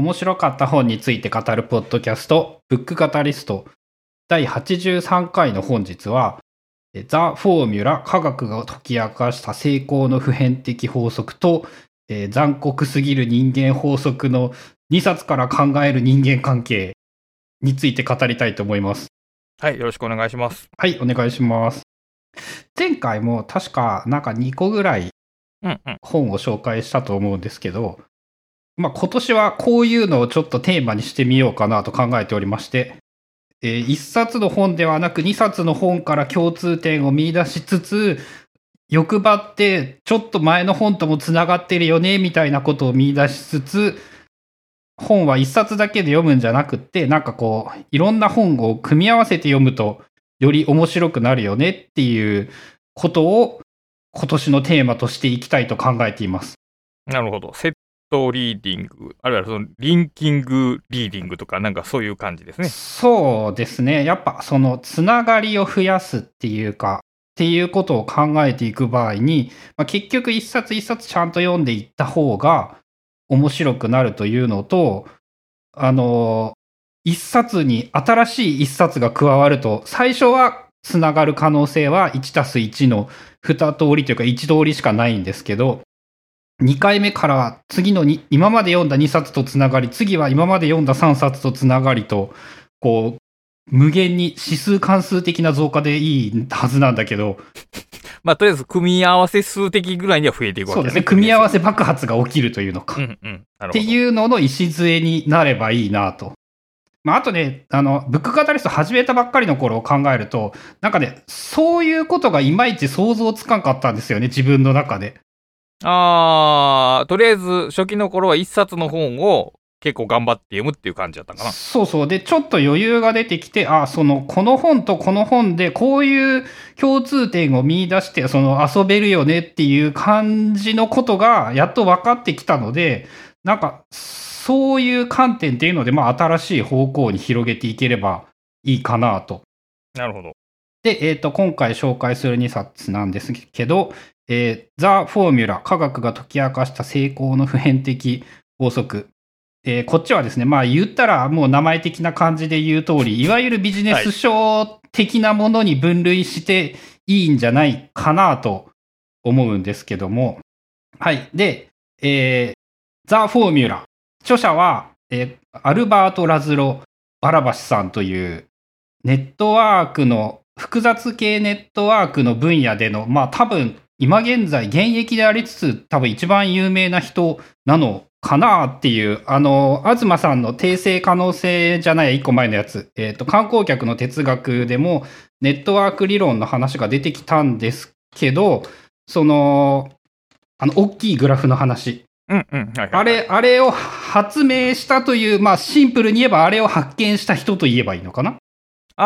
面白かった本について語るポッドキャスト、ブックカタリスト第83回の本日は、ザ・フォーミュラ科学が解き明かした成功の普遍的法則と、えー、残酷すぎる人間法則の2冊から考える人間関係について語りたいと思います。はい、よろしくお願いします。はい、お願いします。前回も確かなんか2個ぐらい本を紹介したと思うんですけど、まあ、今年はこういうのをちょっとテーマにしてみようかなと考えておりまして、えー、1冊の本ではなく2冊の本から共通点を見出しつつ、欲張ってちょっと前の本ともつながってるよねみたいなことを見出しつつ、本は1冊だけで読むんじゃなくって、なんかこう、いろんな本を組み合わせて読むと、より面白くなるよねっていうことを今年のテーマとしていきたいと考えています。なるほど。 set reading、あるいはその linking reading とか、なんかそういう感じですね。そうですね。やっぱそのつながりを増やすっていうか、っていうことを考えていく場合に、まあ、結局一冊一冊ちゃんと読んでいった方が面白くなるというのと、あの、一冊に新しい一冊が加わると、最初はつながる可能性は1たす1の2通りというか1通りしかないんですけど、2回目からは次のに今まで読んだ2冊とつながり、次は今まで読んだ3冊とつながりと、こう、無限に指数関数的な増加でいいはずなんだけど。まあ、とりあえず組み合わせ数的ぐらいには増えていくわけですね。そうですね。組み合わせ爆発が起きるというのか。うんうん、っていうのの礎になればいいなと。まあ、あとね、あの、ブックカタリスト始めたばっかりの頃を考えると、なんかね、そういうことがいまいち想像つかんかったんですよね、自分の中で。あー、とりあえず初期の頃は一冊の本を結構頑張って読むっていう感じだったかな。そうそう。で、ちょっと余裕が出てきて、あ、その、この本とこの本でこういう共通点を見出して、その遊べるよねっていう感じのことがやっと分かってきたので、なんか、そういう観点っていうので、まあ、新しい方向に広げていければいいかなと。なるほど。で、えっ、ー、と、今回紹介する2冊なんですけど、えー、ザ・フォーミュラ、科学が解き明かした成功の普遍的法則。えー、こっちはですね、まあ言ったらもう名前的な感じで言う通り、いわゆるビジネス書的なものに分類していいんじゃないかなと思うんですけども。はい。で、えー、ザ・フォーミュラ。著者は、えー、アルバート・ラズロ・バラバシさんというネットワークの複雑系ネットワークの分野での、まあ多分今現在現役でありつつ多分一番有名な人なのかなっていう、あの、東さんの訂正可能性じゃない一個前のやつ、えっ、ー、と、観光客の哲学でもネットワーク理論の話が出てきたんですけど、その、あの、大きいグラフの話。あれ、あれを発明したという、まあシンプルに言えばあれを発見した人と言えばいいのかな？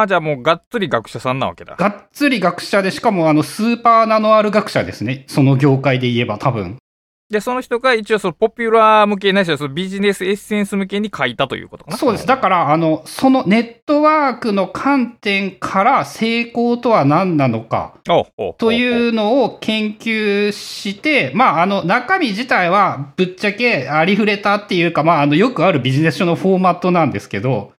あ、じゃあもうがっつり学者さんなわけだ。がっつり学者で、しかもあのスーパーナノアル学者ですね。その業界で言えば多分。で、その人が一応そのポピュラー向けないしはそのビジネスエッセンス向けに書いたということかなそうです。だから、あの、そのネットワークの観点から成功とは何なのかというのを研究して、まあ、あの、中身自体はぶっちゃけありふれたっていうか、まあ、あの、よくあるビジネス書のフォーマットなんですけど、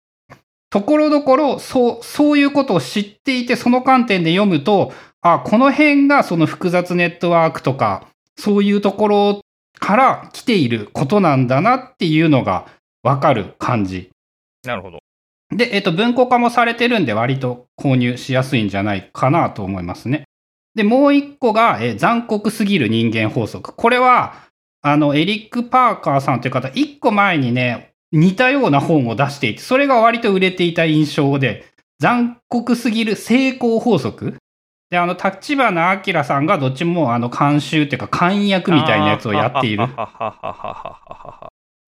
ところどころ、そう、そういうことを知っていて、その観点で読むと、あ、この辺がその複雑ネットワークとか、そういうところから来ていることなんだなっていうのがわかる感じ。なるほど。で、えっ、と、文庫化もされてるんで割と購入しやすいんじゃないかなと思いますね。で、もう一個が、え残酷すぎる人間法則。これは、あの、エリック・パーカーさんという方、一個前にね、似たような本を出していて、それが割と売れていた印象で、残酷すぎる成功法則。で、あの、立花明さんがどっちも、あの、監修っていうか、監役みたいなやつをやっている。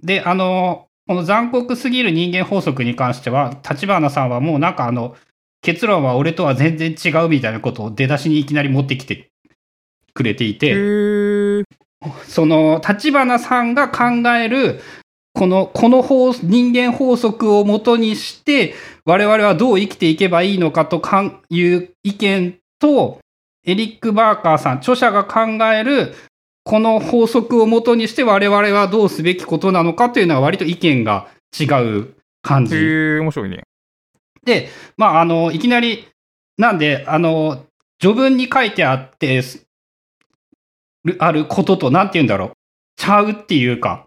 で、あの、この残酷すぎる人間法則に関しては、立花さんはもうなんかあの、結論は俺とは全然違うみたいなことを出だしにいきなり持ってきてくれていて、その、立花さんが考える、この、この法、人間法則をもとにして、我々はどう生きていけばいいのかとかいう意見と、エリック・バーカーさん、著者が考える、この法則をもとにして我々はどうすべきことなのかというのは割と意見が違う感じ。へえ、面白いね。で、まあ、あの、いきなり、なんで、あの、序文に書いてあって、すあることと、なんて言うんだろう、ちゃうっていうか、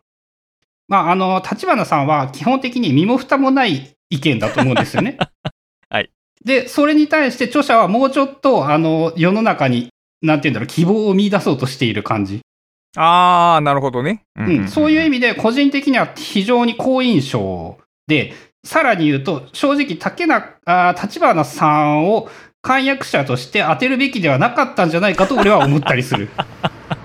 まあ、あの、立花さんは基本的に身も蓋もない意見だと思うんですよね。はい。で、それに対して著者はもうちょっと、あの、世の中に、なんて言うんだろう、希望を見出そうとしている感じ。あー、なるほどね。ううん、そういう意味で個人的には非常に好印象で、さらに言うと、正直、竹中、立花さんを漢訳者として当てるべきではなかったんじゃないかと俺は思ったりする。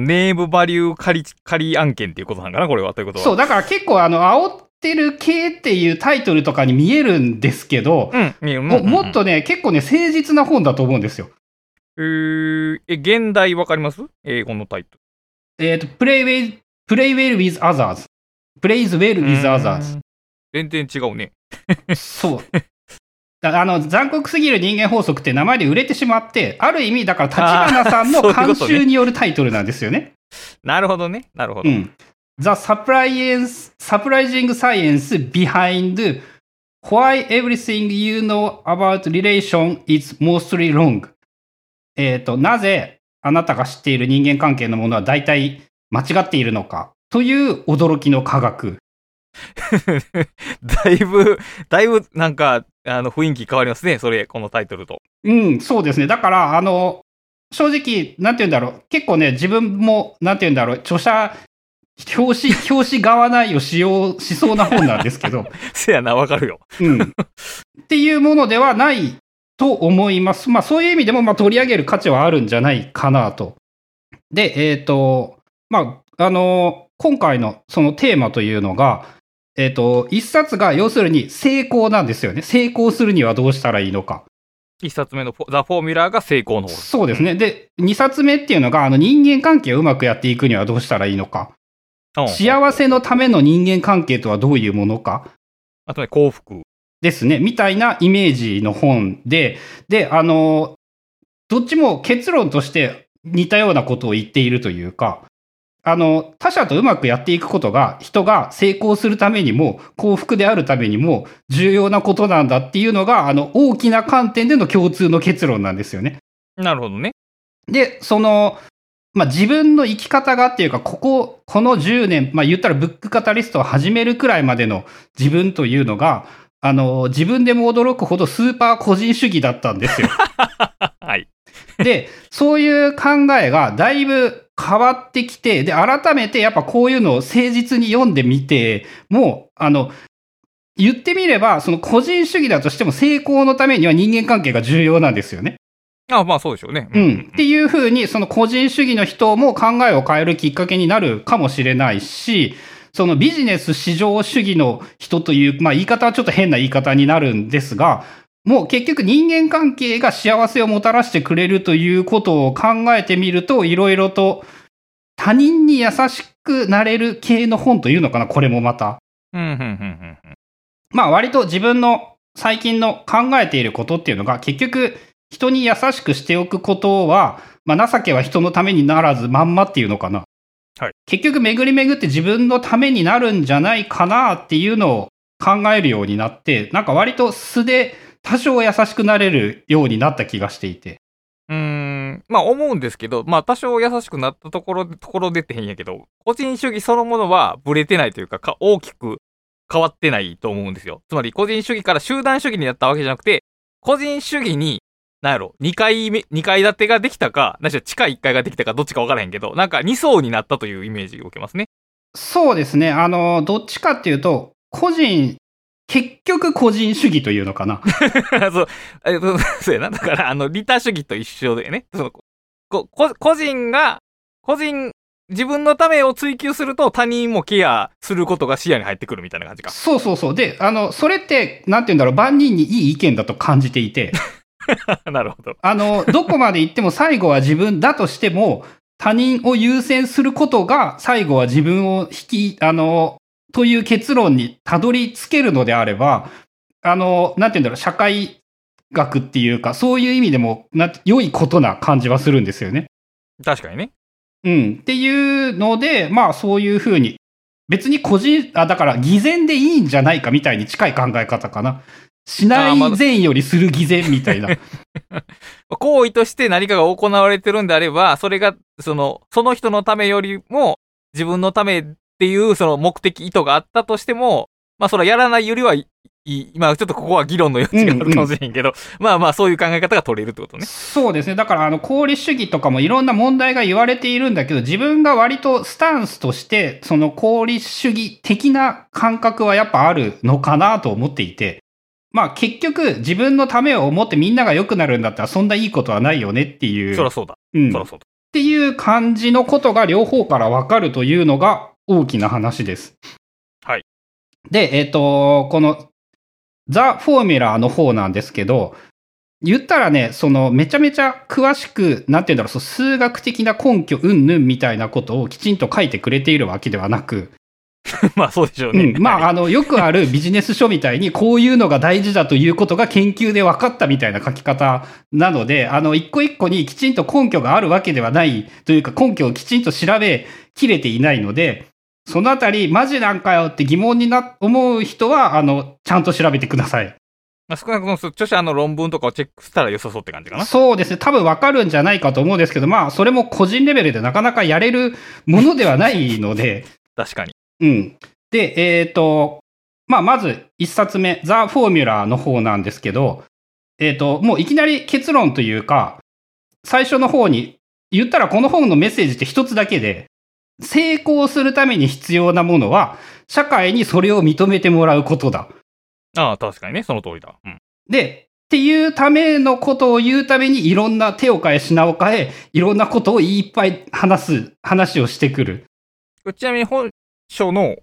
ネームバリュー仮、仮案件っていうことなんかな、これは。ということは。そう、だから結構あの、煽ってる系っていうタイトルとかに見えるんですけど、うん。見えるもうんもっとね、結構ね、誠実な本だと思うんですよ。えー、え、現代わかります？英語のタイトえっ、と、play well, play well with others. plays well ル。with う others. 全然違うね。そう。だあの、残酷すぎる人間法則って名前で売れてしまって、ある意味、だから、立花さんの監修によるタイトルなんですよね。なるほどね。なるほど。うん。The surprise, surprising science behind why everything you know about relation is mostly wrong. えっ、と、なぜあなたが知っている人間関係のものは大体間違っているのかという驚きの科学。だいぶ、だいぶ、なんか、あの、雰囲気変わりますね。それ、このタイトルと。うん、そうですね。だから、あの、正直、なんて言うんだろう。結構ね、自分も、なんて言うんだろう。著者、表紙、表紙側内を使用しそうな本なんですけど、せやな、わかるよ。うん。っていうものではないと思います。まあ、そういう意味でも、まあ、取り上げる価値はあるんじゃないかなと。で、えっ、と、まあ、あの、今回のそのテーマというのが、えっ、と、一冊が要するに成功なんですよね。成功するにはどうしたらいいのか。一冊目のザ・フォーミュラーが成功の方。そうですね。で、二冊目っていうのが、あの人間関係をうまくやっていくにはどうしたらいいのか。うん幸せのための人間関係とはどういうものか。あとね、幸福。ですね。みたいなイメージの本で、で、あの、どっちも結論として似たようなことを言っているというか、あの、他者とうまくやっていくことが人が成功するためにも幸福であるためにも重要なことなんだっていうのが、あの、大きな観点での共通の結論なんですよね。なるほどね。で、その、まあ、自分の生き方がっていうか、ここ、この10年、まあ、言ったらブックカタリストを始めるくらいまでの自分というのが、あの、自分でも驚くほどスーパー個人主義だったんですよ。はい。で、そういう考えがだいぶ変わってきて、で、改めてやっぱこういうのを誠実に読んでみて、もう、あの、言ってみれば、その個人主義だとしても成功のためには人間関係が重要なんですよね。あまあそうでしょうね。うん。っていうふうに、その個人主義の人も考えを変えるきっかけになるかもしれないし、そのビジネス市場主義の人という、まあ言い方はちょっと変な言い方になるんですが、もう結局人間関係が幸せをもたらしてくれるということを考えてみると、いろいろと他人に優しくなれる系の本というのかな、これもまた。まあ割と自分の最近の考えていることっていうのが結局人に優しくしておくことは、まあ情けは人のためにならずまんまっていうのかな。はい結局巡り巡って自分のためになるんじゃないかなっていうのを考えるようになって、なんか割と素で多少優しくなれるようになった気がしていて。うーん、まあ思うんですけど、まあ多少優しくなったところで、ところでって変やけど、個人主義そのものはブレてないというか、か大きく変わってないと思うんですよ。つまり個人主義から集団主義になったわけじゃなくて、個人主義に、なんやろ、2階目、二階建てができたか、なしろ地下1階ができたかどっちか分からへんけど、なんか2層になったというイメージを受けますね。そうですね。あの、どっちかっていうと、個人、結局個人主義というのかな。そう、えそうやな。だから、あの、利他主義と一緒でね。そのここ個人が、個人、自分のためを追求すると他人もケアすることが視野に入ってくるみたいな感じか。そうそうそう。で、あの、それって、なんて言うんだろう、万人にいい意見だと感じていて、なるほど。あの、どこまで行っても最後は自分だとしても、他人を優先することが最後は自分を引き、あの、という結論にたどり着けるのであれば、あの、なんて言うんだろう、社会学っていうか、そういう意味でも、な良いことな感じはするんですよね。確かにね。うん。っていうので、まあそういうふうに、別に個人、あ、だから偽善でいいんじゃないかみたいに近い考え方かな。しない善よりする偽善みたいな。行為として何かが行われてるんであれば、それが、その、その人のためよりも、自分のためっていう、その目的、意図があったとしても、まあ、それはやらないよりはいい。まあ、ちょっとここは議論の余地があるかもしれんけど、まあまあ、そういう考え方が取れるってことね。そうですね。だから、あの、功利主義とかもいろんな問題が言われているんだけど、自分が割とスタンスとして、その功利主義的な感覚はやっぱあるのかなと思っていて、まあ結局自分のためを思ってみんなが良くなるんだったらそんないいことはないよねっていう。そらそうだ。うん、っそらそうだ。ていう感じのことが両方からわかるというのが大きな話です。はい。で、えっ、と、このザ・フォーミュラーの方なんですけど、言ったらね、そのめちゃめちゃ詳しく、なんて言うんだろう、そう数学的な根拠うんぬんみたいなことをきちんと書いてくれているわけではなく、まあ、そうでしょうね。うん、まあ、あの、よくあるビジネス書みたいに、こういうのが大事だということが研究で分かったみたいな書き方なので、あの、一個一個にきちんと根拠があるわけではないというか、根拠をきちんと調べきれていないので、そのあたり、マジなんかよって疑問にな、思う人は、あの、ちゃんと調べてください。まあ、少なくとも著者の論文とかをチェックしたら良さそうって感じかな。そうですね。多分分かるんじゃないかと思うんですけど、まあ、それも個人レベルでなかなかやれるものではないので、確かに。うん。で、えっ、と、まあ、まず一冊目、ザ・フォーミュラーの方なんですけど、えっ、と、もういきなり結論というか、最初の方に、言ったらこの本のメッセージって一つだけで、成功するために必要なものは、社会にそれを認めてもらうことだ。ああ、確かにね、その通りだ。うん。で、っていうためのことを言うために、いろんな手を変え品を変え、いろんなことをいっぱい話す、話をしてくる。ちなみに本書の、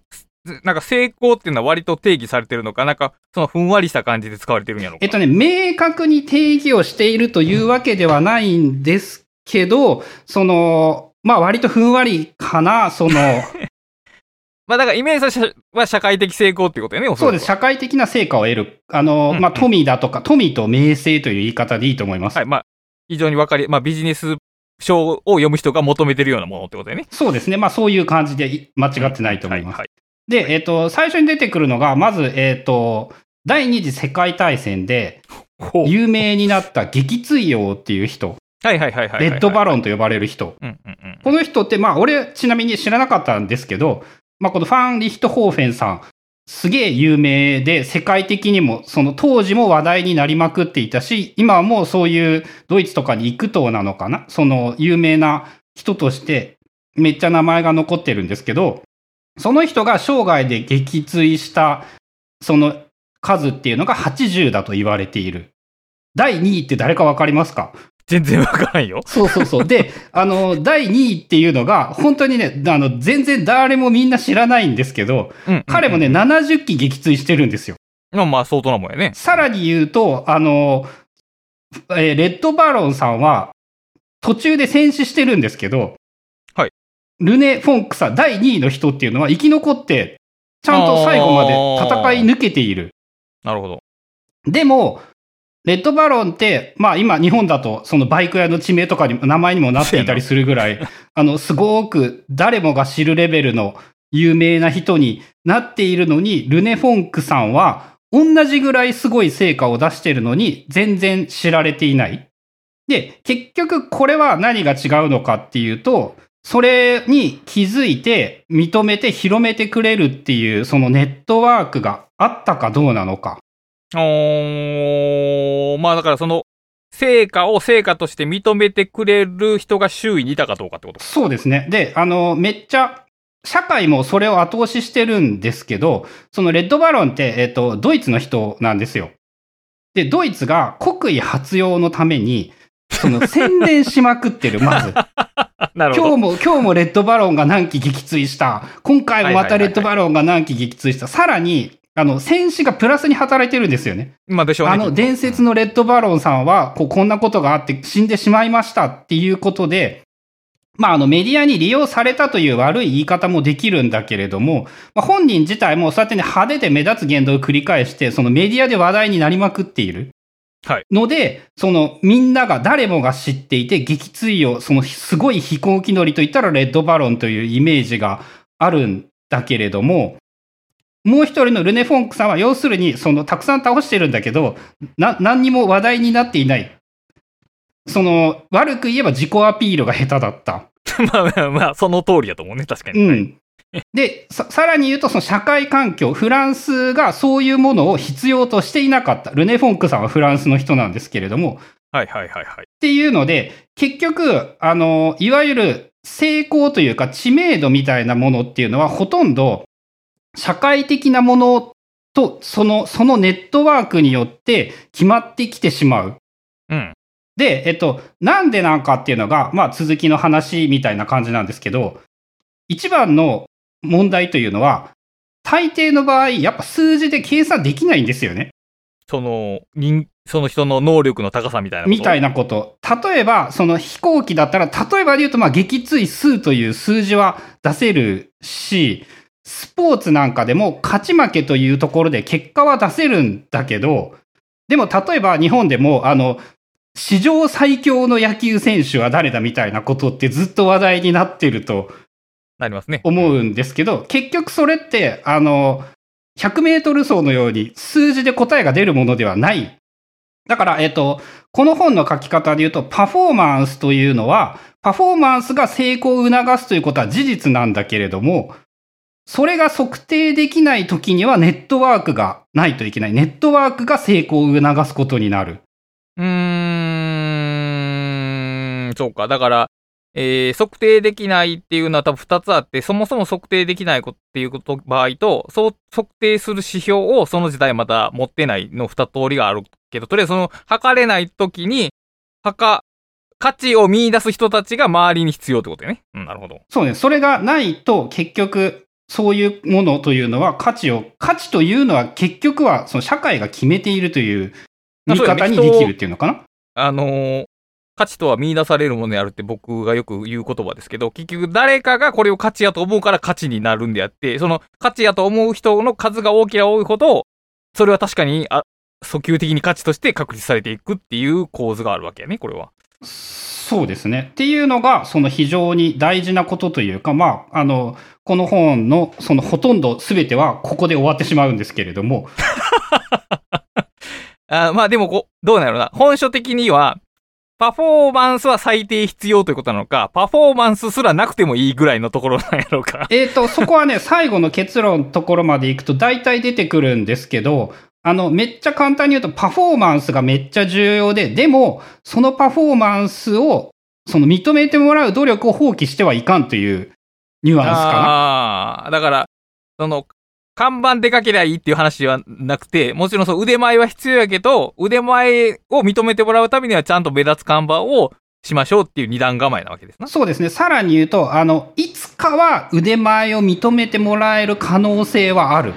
なんか成功っていうのは割と定義されてるのか、なんかそのふんわりした感じで使われてるんやろえっとね、明確に定義をしているというわけではないんですけど、その、まあ割とふんわりかな、その、まあだからイメージとしては社会的成功っていうことよね、おそうです、社会的な成果を得る。あの、うんまあ富だとか、富と名声という言い方でいいと思います。はい、まあ、非常にわかり、まあビジネス書を読む人が求めてるようなものってことだよね。そうですね、まあそういう感じでい間違ってないと思います。はい。で、えっと、最初に出てくるのが、まず、えっと、第二次世界大戦で有名になった撃墜王っていう人、はいはいはいはいはい。レッドバロロンと呼ばれる人。この人って、まあ、俺、ちなみに知らなかったんですけど、まあ、このファン・リヒトホーフェンさん、すげえ有名で、世界的にも、その当時も話題になりまくっていたし、今はもうそういうドイツとかに行くとなのかな？その有名な人として、めっちゃ名前が残ってるんですけど、その人が生涯で撃墜した、その数っていうのが80だと言われている。第2位って誰かわかりますか？全然わからんよ。そうそうそう。で、あの、第2位っていうのが、本当にね、あの、全然誰もみんな知らないんですけど、うんうんうん彼もね、、70機撃墜してるんですよ。まあまあ相当なもんやね。さらに言うと、あの、えーレッドバロンさんは、途中で戦死してるんですけど、はい。ルネ・フォンクさん、第2位の人っていうのは生き残って、ちゃんと最後まで戦い抜けている。なるほど。でも、レッドバロンって、まあ今日本だとそのバイク屋の地名とかにも名前にもなっていたりするぐらい、あの、すごく誰もが知るレベルの有名な人になっているのに、ルネ・フォンクさんは同じぐらいすごい成果を出しているのに全然知られていない。で、結局これは何が違うのかっていうと、それに気づいて認めて広めてくれるっていうそのネットワークがあったかどうなのか。おー、まあだからその、成果を成果として認めてくれる人が周囲にいたかどうかってことか。そうですね。で、あの、めっちゃ、社会もそれを後押ししてるんですけど、そのレッドバロンって、えっ、と、ドイツの人なんですよ。で、ドイツが国威発揚のために、その 宣伝しまくってる、まず。今日も、今日もレッドバロンが何機撃墜した。今回もまたレッドバロンが何機撃墜した。さらに、あの、戦士がプラスに働いてるんですよね。まあでしょうね。あの、伝説のレッドバロンさんは、こう、こんなことがあって死んでしまいましたっていうことで、まあ、あの、メディアに利用されたという悪い言い方もできるんだけれども、まあ、本人自体もそうやってね、派手で目立つ言動を繰り返して、そのメディアで話題になりまくっている。はいので、そのみんなが誰もが知っていて撃墜を、そのすごい飛行機乗りといったらレッドバロンというイメージがあるんだけれども、もう一人のルネ・フォンクさんは要するにそのたくさん倒してるんだけど、な、何にも話題になっていない。その、悪く言えば自己アピールが下手だった。まあまあまあ、その通りだと思うね、確かに。うん。で、ささらに言うと、その社会環境、フランスがそういうものを必要としていなかった。ルネ・フォンクさんはフランスの人なんですけれども、はいはいはいはい。っていうので、結局、あの、いわゆる成功というか知名度みたいなものっていうのは、ほとんど社会的なものと、その、そのネットワークによって決まってきてしまう。うん。で、えっと、なんでなんかっていうのが、まあ続きの話みたいな感じなんですけど、一番の問題というのは、大抵の場合、やっぱ数字で計算できないんですよね。その、人、その人の能力の高さみたいなこと？みたいなこと。例えば、その飛行機だったら、例えばで言うと、まあ、撃墜数という数字は出せるし、スポーツなんかでも勝ち負けというところで結果は出せるんだけど、でも例えば日本でも、あの、史上最強の野球選手は誰だみたいなことってずっと話題になってるとなりますね。思うんですけど、結局それって、あの、100メートル走のように数字で答えが出るものではない。だから、えっと、この本の書き方で言うと、パフォーマンスというのは、パフォーマンスが成功を促すということは事実なんだけれども、それが測定できない時にはネットワークがないといけない。ネットワークが成功を促すことになる。うーん、そうか。だから、えー、測定できないっていうのは多分二つあって、そもそも測定できないっていうこと場合と、そう測定する指標をその時代また持ってないの二通りがあるけど、とりあえずその測れない時に、測、価値を見出す人たちが周りに必要ってことよね。うん、なるほど。そうね。それがないと結局、そういうものというのは価値を、価値というのは結局はその社会が決めているという見方にできるっていうのかな？あのー価値とは見出されるものであるって僕がよく言う言葉ですけど、結局誰かがこれを価値やと思うから価値になるんであって、その価値やと思う人の数が大きな多いほど、それは確かに、あ、訴求的に価値として確立されていくっていう構図があるわけやね、これは。そうですね。っていうのが、その非常に大事なことというか、まあ、あの、この本のそのほとんど全てはここで終わってしまうんですけれども、あまあでもこう、どうなのな。本書的には、パフォーマンスは最低必要ということなのか、パフォーマンスすらなくてもいいぐらいのところなんやろうか。えっ、と、そこはね、最後の結論のところまで行くと大体出てくるんですけど、あの、めっちゃ簡単に言うとパフォーマンスがめっちゃ重要で、でも、そのパフォーマンスを、その認めてもらう努力を放棄してはいかんというニュアンスかああー、だから、その、看板でかけりゃいいっていう話ではなくて、もちろんそう腕前は必要やけど、腕前を認めてもらうためにはちゃんと目立つ看板をしましょうっていう二段構えなわけですなな。。そうですね。さらに言うと、あの、いつかは腕前を認めてもらえる可能性はある。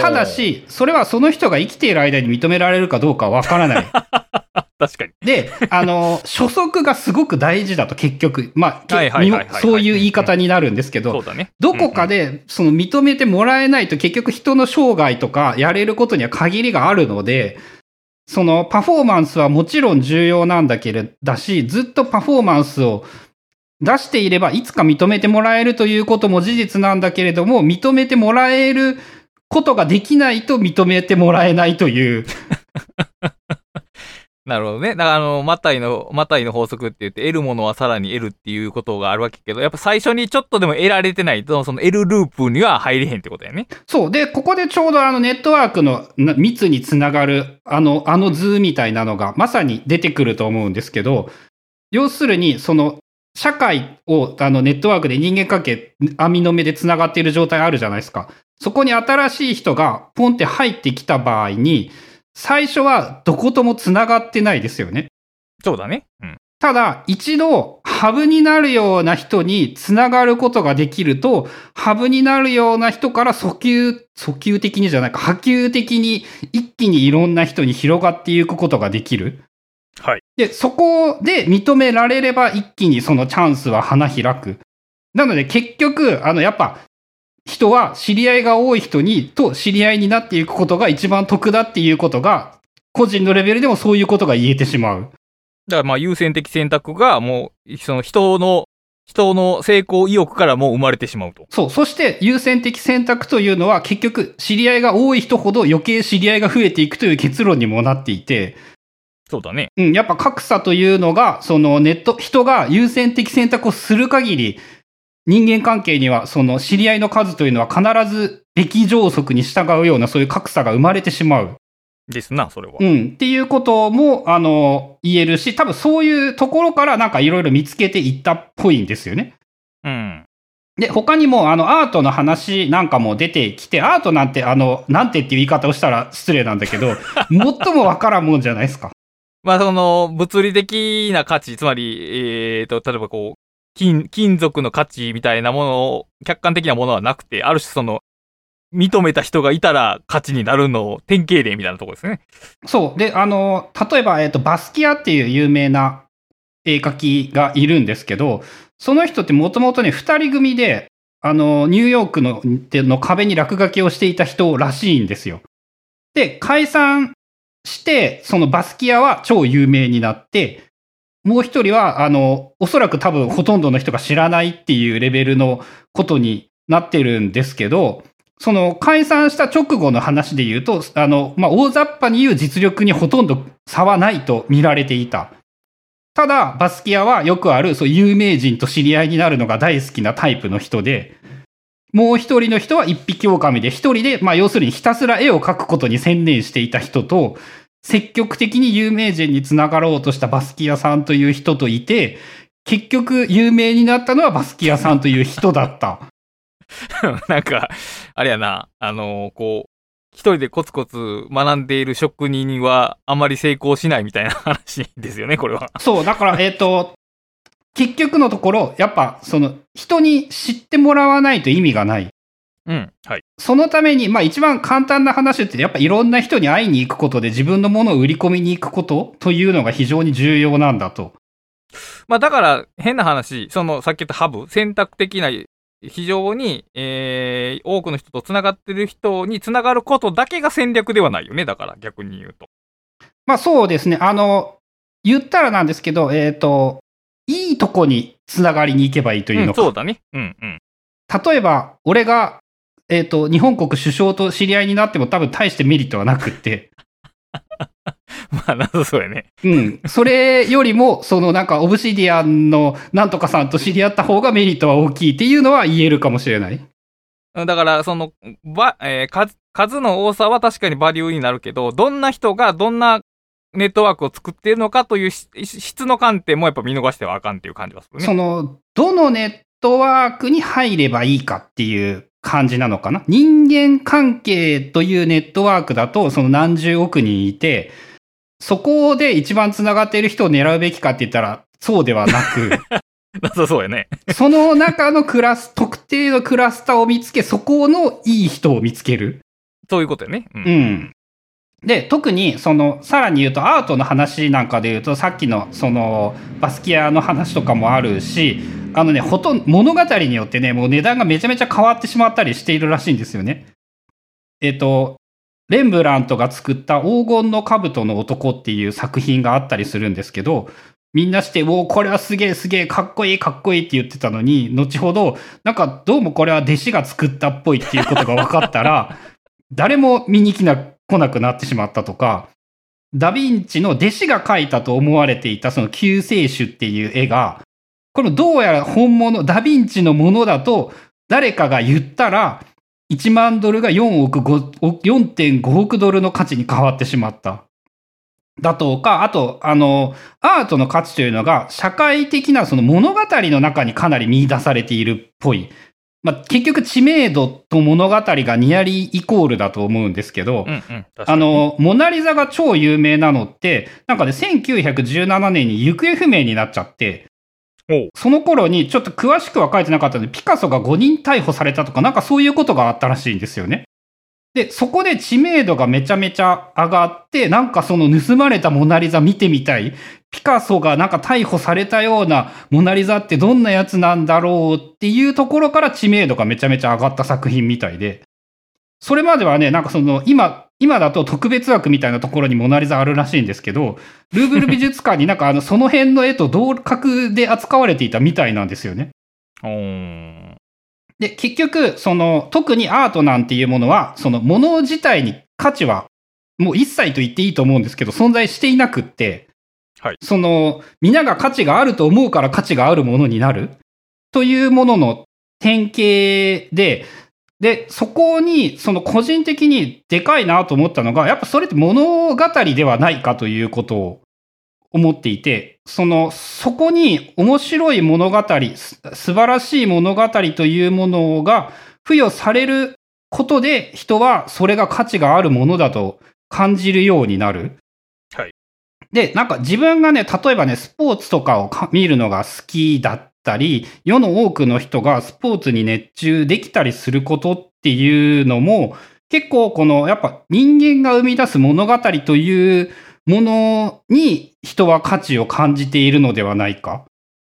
ただ、し、それはその人が生きている間に認められるかどうかはわからない。確かに。で、あの、初速がすごく大事だと結局、まあ、そういう言い方になるんですけど。どこかで、でその認めてもらえないと結局人の生涯とかやれることには限りがあるので、そのパフォーマンスはもちろん重要なんだけれだし、ずっとパフォーマンスを出していればいつか認めてもらえるということも事実なんだけれども、認めてもらえることができないと認めてもらえないという、なるほどね。だからあの、マタイの、マタイの法則って言って、得るものはさらに得るっていうことがあるわけけど、やっぱ最初にちょっとでも得られてないと、その得るループには入れへんってことやね。そう。で、ここでちょうどあのネットワークのな密につながる、あの、あの図みたいなのがまさに出てくると思うんですけど、要するに、その、社会をあのネットワークで人間関係、網の目でつながっている状態あるじゃないですか。そこに新しい人がポンって入ってきた場合に、最初はどこともつながってないですよね。そうだね。うん。ただ、一度、ハブになるような人につながることができると、ハブになるような人から訴求、訴求的にじゃないか、波及的に一気にいろんな人に広がっていくことができる。はい。で、そこで認められれば一気にそのチャンスは花開く。なので結局、あの、やっぱ、人は知り合いが多い人に、と知り合いになっていくことが一番得だっていうことが、個人のレベルでもそういうことが言えてしまう。だからまあ優先的選択がもう、その人の、人の成功意欲からもう生まれてしまうと。そう。そして優先的選択というのは結局知り合いが多い人ほど余計知り合いが増えていくという結論にもなっていて、そうだね。うん、やっぱ格差というのが、そのネット、人が優先的選択をする限り、人間関係にはその知り合いの数というのは必ず歴上則に従うようなそういう格差が生まれてしまう。ですな、それは。うん。っていうことも、あの、言えるし、多分そういうところからなんかいろいろ見つけていったっぽいんですよね。うん。で、他にも、あの、アートの話なんかも出てきて、アートなんて、あの、なんてっていう言い方をしたら失礼なんだけど、最もわからんもんじゃないですか。まあその、物理的な価値、つまり、えっ、と、例えばこう、金、金属の価値みたいなものを、客観的なものはなくて、ある種その、認めた人がいたら価値になるのを典型例みたいなところですね。そう。で、あの、例えば、えっ、と、バスキアっていう有名な絵描きがいるんですけど、その人ってもともとね、二人組で、あの、ニューヨークのの壁に落書きをしていた人らしいんですよ。で、解散して、そのバスキアは超有名になって、もう一人は、あの、おそらく多分ほとんどの人が知らないっていうレベルのことになってるんですけど、その解散した直後の話で言うと、あの、まあ、大雑把に言う実力にほとんど差はないと見られていた。ただ、バスキアはよくある、そう、有名人と知り合いになるのが大好きなタイプの人で、もう一人の人は一匹狼で、一人で、まあ、要するにひたすら絵を描くことに専念していた人と、積極的に有名人につながろうとしたバスキアさんという人といて、結局有名になったのはバスキアさんという人だった。なんか、あれやな、あのこう、一人でコツコツ学んでいる職人はあまり成功しないみたいな話ですよね、これは。そう、だから、えっ、と、結局のところ、やっぱ、その、人に知ってもらわないと意味がない。うん。はい。そのために、まあ一番簡単な話って、やっぱいろんな人に会いに行くことで自分のものを売り込みに行くことというのが非常に重要なんだと。まあだから、変な話、その、さっき言ったハブ、選択的な、非常に、えー、多くの人と繋がってる人に繋がることだけが戦略ではないよね。だから、逆に言うと。まあそうですね。あの、言ったらなんですけど、えっ、と、いいとこにつながりに行けばいいといううん、のか。そうだね。うん、うん。例えば、俺が、えっ、と、日本国首相と知り合いになっても多分大してメリットはなくって。まあ、謎そうやね。うん。それよりも、そのなんか、オブシディアンのなんとかさんと知り合った方がメリットは大きいっていうのは言えるかもしれない。だから、その、ば、えー数、数の多さは確かにバリューになるけど、どんな人がどんなネットワークを作っているのかというし質の観点もやっぱ見逃してはあかんっていう感じはするね。その、どのネットワークに入ればいいかっていう感じなのかな？人間関係というネットワークだと、その何十億人いて、そこで一番繋がっている人を狙うべきかって言ったら、そうではなく、謎そうやね。その中のクラス、特定のクラスターを見つけ、そこのいい人を見つける。そういうことやね。うん。うん。で、特に、その、さらに言うと、アートの話なんかで言うと、さっきの、その、バスキアの話とかもあるし、あのね、ほとんど、物語によってね、もう値段がめちゃめちゃ変わってしまったりしているらしいんですよね。えっと、レンブラントが作った黄金の兜の男っていう作品があったりするんですけど、みんなして、おお、これはすげえすげえ、かっこいいかっこいいって言ってたのに、後ほど、なんかどうもこれは弟子が作ったっぽいっていうことが分かったら、誰も見に来な、来なくなってしまったとか、ダヴィンチの弟子が描いたと思われていたその救世主っていう絵が、このどうやら本物、ダヴィンチのものだと誰かが言ったら、1万ドルが4億5、4.5億ドルの価値に変わってしまった。だとか、あと、あの、アートの価値というのが、社会的なその物語の中にかなり見出されているっぽい。まあ、結局知名度と物語がニアリーイコールだと思うんですけど、うんうん。あ、の、モナリザが超有名なのって、なんかね、1917年に行方不明になっちゃって、その頃にちょっと詳しくは書いてなかったので、ピカソが5人逮捕されたとか、なんかそういうことがあったらしいんですよね。で、そこで知名度がめちゃめちゃ上がって、なんかその盗まれたモナリザ見てみたい。ピカソがなんか逮捕されたようなモナリザってどんなやつなんだろうっていうところから知名度がめちゃめちゃ上がった作品みたいで。それまではね、なんかその今今だと特別枠みたいなところにモナリザあるらしいんですけど、ルーブル美術館に なんかあの、その辺の絵と同格で扱われていたみたいなんですよね。で、結局、その、特にアートなんていうものは、その、もの自体に価値は、もう一切と言っていいと思うんですけど、存在していなくって、はい。その、皆が価値があると思うから価値があるものになる、というものの典型で、で、そこに、その個人的にでかいなと思ったのが、やっぱそれって物語ではないかということを思っていて、その、そこに面白い物語、す素晴らしい物語というものが付与されることで、人はそれが価値があるものだと感じるようになる。はい。で、なんか自分がね、例えばね、スポーツとかをか見るのが好きだったり、世の多くの人がスポーツに熱中できたりすることっていうのも、結構この、やっぱ人間が生み出す物語というものに人は価値を感じているのではないか？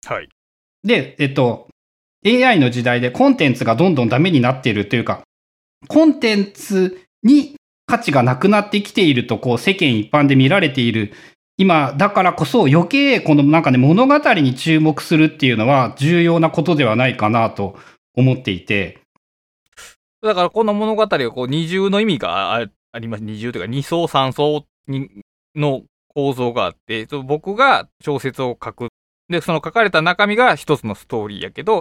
はい。で、えっと、AI の時代でコンテンツがどんどんダメになっているというか、コンテンツに価値がなくなってきていると、こう世間一般で見られている今、だからこそ余計このなんかね、物語に注目するっていうのは重要なことではないかなと思っていて、だからこの物語がこう二重の意味がああります。二重というか二層三層にの構造があって、僕が小説を書く。で、その書かれた中身が一つのストーリーやけど、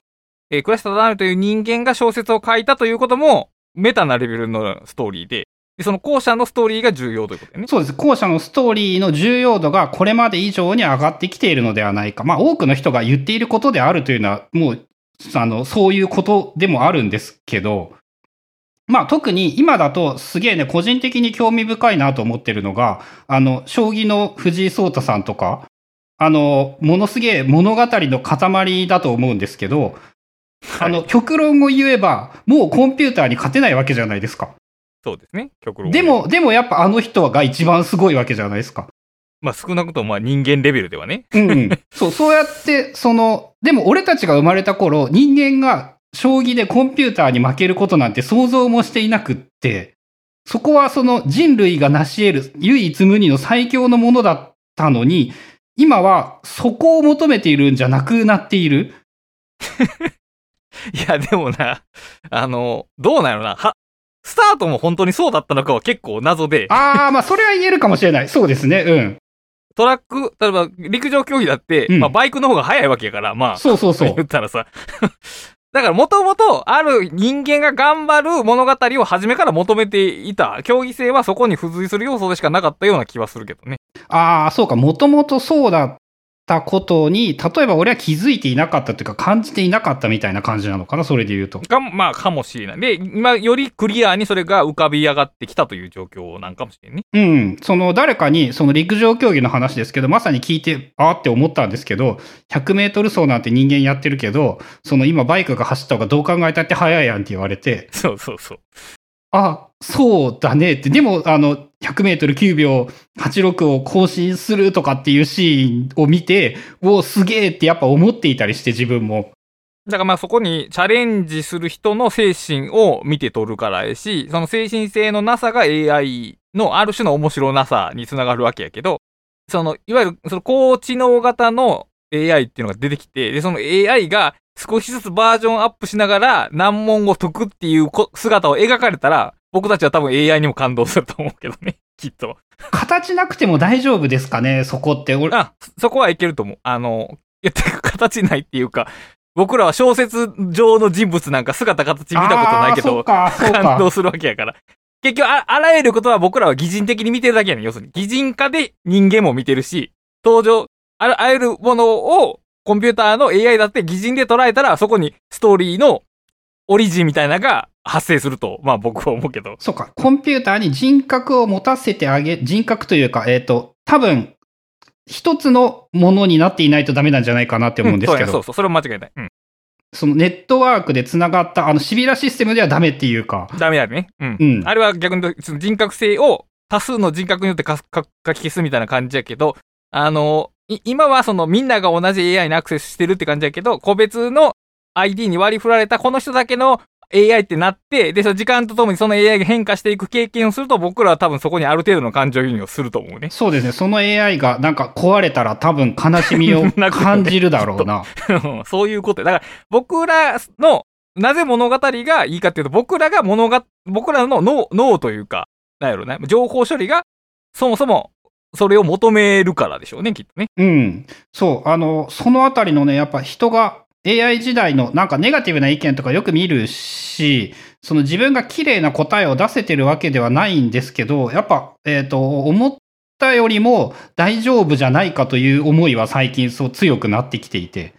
えー、倉下忠という人間が小説を書いたということもメタなレベルのストーリーで、でその後者のストーリーが重要ということだよね。そうです。後者のストーリーの重要度がこれまで以上に上がってきているのではないか。まあ多くの人が言っていることであるというのは、もう、あの、そういうことでもあるんですけど、まあ特に今だとすげえね、個人的に興味深いなと思ってるのが、あの、将棋の藤井聡太さんとか、あの、ものすげえ物語の塊だと思うんですけど、あの、極論を言えば、もうコンピューターに勝てないわけじゃないですか。そうですね。極論。で、も、でもやっぱあの人が一番すごいわけじゃないですか。まあ少なくともまあ人間レベルではね。うんうん。そう、そうやって、その、でも俺たちが生まれた頃、人間が将棋でコンピューターに負けることなんて想像もしていなくって、そこはその人類が成し得る唯一無二の最強のものだったのに、今はそこを求めているんじゃなくなっている。いや、でもな、あの、どうなのな、は、スタートも本当にそうだったのかは結構謎で、ああ、まあそれは言えるかもしれない。そうですね。うん。トラック、例えば陸上競技だって、うんまあバイクの方が速いわけやから、まあ、そうそうそう 言。ったらさ。だからもともとある人間が頑張る物語を初めから求めていた競技性はそこに付随する要素でしかなかったような気はするけどね。ああ、そうか。もともとそうだったことに、例えば俺は気づいていなかったというか感じていなかったみたいな感じなのかな。それで言うと。かも、まあ、かもしれない。で、今よりクリアにそれが浮かび上がってきたという状況なんかもしれんね。うん。その誰かに、その陸上競技の話ですけど、まさに聞いて、あーって思ったんですけど、100メートル走なんて人間やってるけど、その今バイクが走った方がどう考えたって速いやんって言われて、そうそうそう。あ、そうだねって。でも、あの、100メートル9秒86を更新するとかっていうシーンを見て、おすげえってやっぱ思っていたりして自分も。だからまあそこにチャレンジする人の精神を見て取るからやし、その精神性のなさが AI のある種の面白なさにつながるわけやけど、その、いわゆるその高知能型の AI っていうのが出てきて、で、その AI が少しずつバージョンアップしながら難問を解くっていう姿を描かれたら、僕たちは多分 AI にも感動すると思うけどね。きっと。形なくても大丈夫ですかね、そこって。俺、あ、そそこはいけると思う。あの、いや、てか形ないっていうか、僕らは小説上の人物なんか姿形見たことないけど。感動するわけやから。結局あ、あらゆることは僕らは擬人的に見てるだけやねん。要するに。擬人化で人間も見てるし、登場、あらあらゆるものをコンピューターの AI だって擬人で捉えたら、そこにストーリーのオリジンみたいなのが発生すると、まあ僕は思うけど。そうか、コンピューターに人格を持たせてあげ、人格というか、えっ、と、多分、一つのものになっていないとダメなんじゃないかなって思うんですけど、そうやそうそう、それは間違いない。うん。そのネットワークで繋がった、あの、シビラシステムではダメっていうか、ダメだね。うん。うん。あれは逆にその人格性を多数の人格によってかか書き消すみたいな感じやけど、あの、い今はそのみんなが同じ AI にアクセスしてるって感じやけど、個別の ID に割り振られたこの人だけの AI ってなって、で、その時間とともにその AI が変化していく経験をすると、僕らは多分そこにある程度の感情移入をすると思うね。そうですね。その AI がなんか壊れたら多分悲しみを 感じるだろうな。そういうこと。だから、僕らの、なぜ物語がいいかっていうと、僕らが物が、僕らの脳、脳というか、なんやろね、情報処理が、そもそも、それを求めるからでしょうね、きっとね。うん。そう。あの、そのあたりのね、やっぱ人が AI 時代のなんかネガティブな意見とかよく見るし、その自分が綺麗な答えを出せてるわけではないんですけど、やっぱ、えっ、と、思ったよりも大丈夫じゃないかという思いは最近そう強くなってきていて。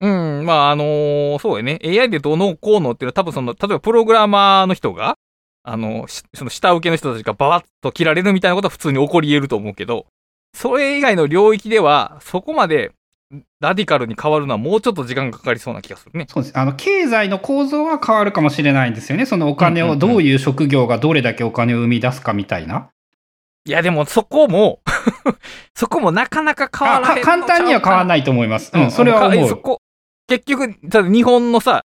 うん、まあ、あのーそうやね。AI でどうのこうのっていうのは多分その、例えばプログラマーの人が、あの、その下請けの人たちがババッと切られるみたいなことは普通に起こり得ると思うけど、それ以外の領域では、そこまでラディカルに変わるのはもうちょっと時間がかかりそうな気がするね。そうです。あの、経済の構造は変わるかもしれないんですよね。そのお金を、どういう職業がどれだけお金を生み出すかみたいな。いや、でもそこも、そこもなかなか変わあらへんか簡単には変わらい。ないと思います。うん、それはか思。そうこ結局、ただ日本のさ、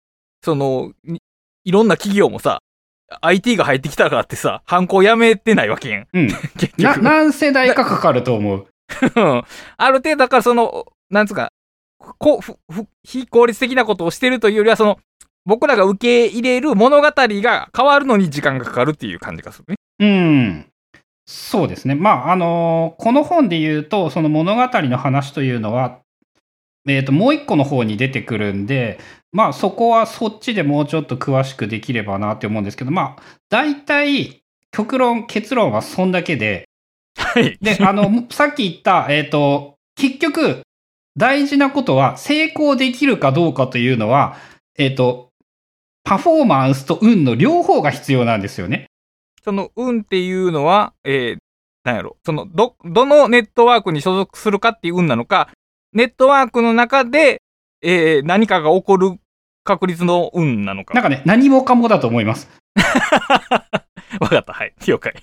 その、にいろんな企業もさ、IT が入ってきたからってさ、犯行やめてないわけやん。うん。結な、局。何世代かかかると思う。うんある程度だからその、なんつうか、こふふ非効率的なことをしてるというよりは、その、僕らが受け入れる物語が変わるのに時間がかかるっていう感じがするね。うん。そうですね。まあ、あのこの本で言うと、その物語の話というのは、えっ、と、もう一個の方に出てくるんで、まあ、そこはそっちでもうちょっと詳しくできればなって思うんですけど、まあ、大体、極論、結論はそんだけで、はい。で、あの、さっき言った、えっ、と、結局、大事なことは、成功できるかどうかというのは、えっ、と、パフォーマンスと運の両方が必要なんですよね。その、運っていうのは、えー、なんやろ、その、ど、どのネットワークに所属するかっていう運なのか、ネットワークの中で、えー、何かが起こる確率の運なのか。なんかね、何もかもだと思います。わかった。はい。了解。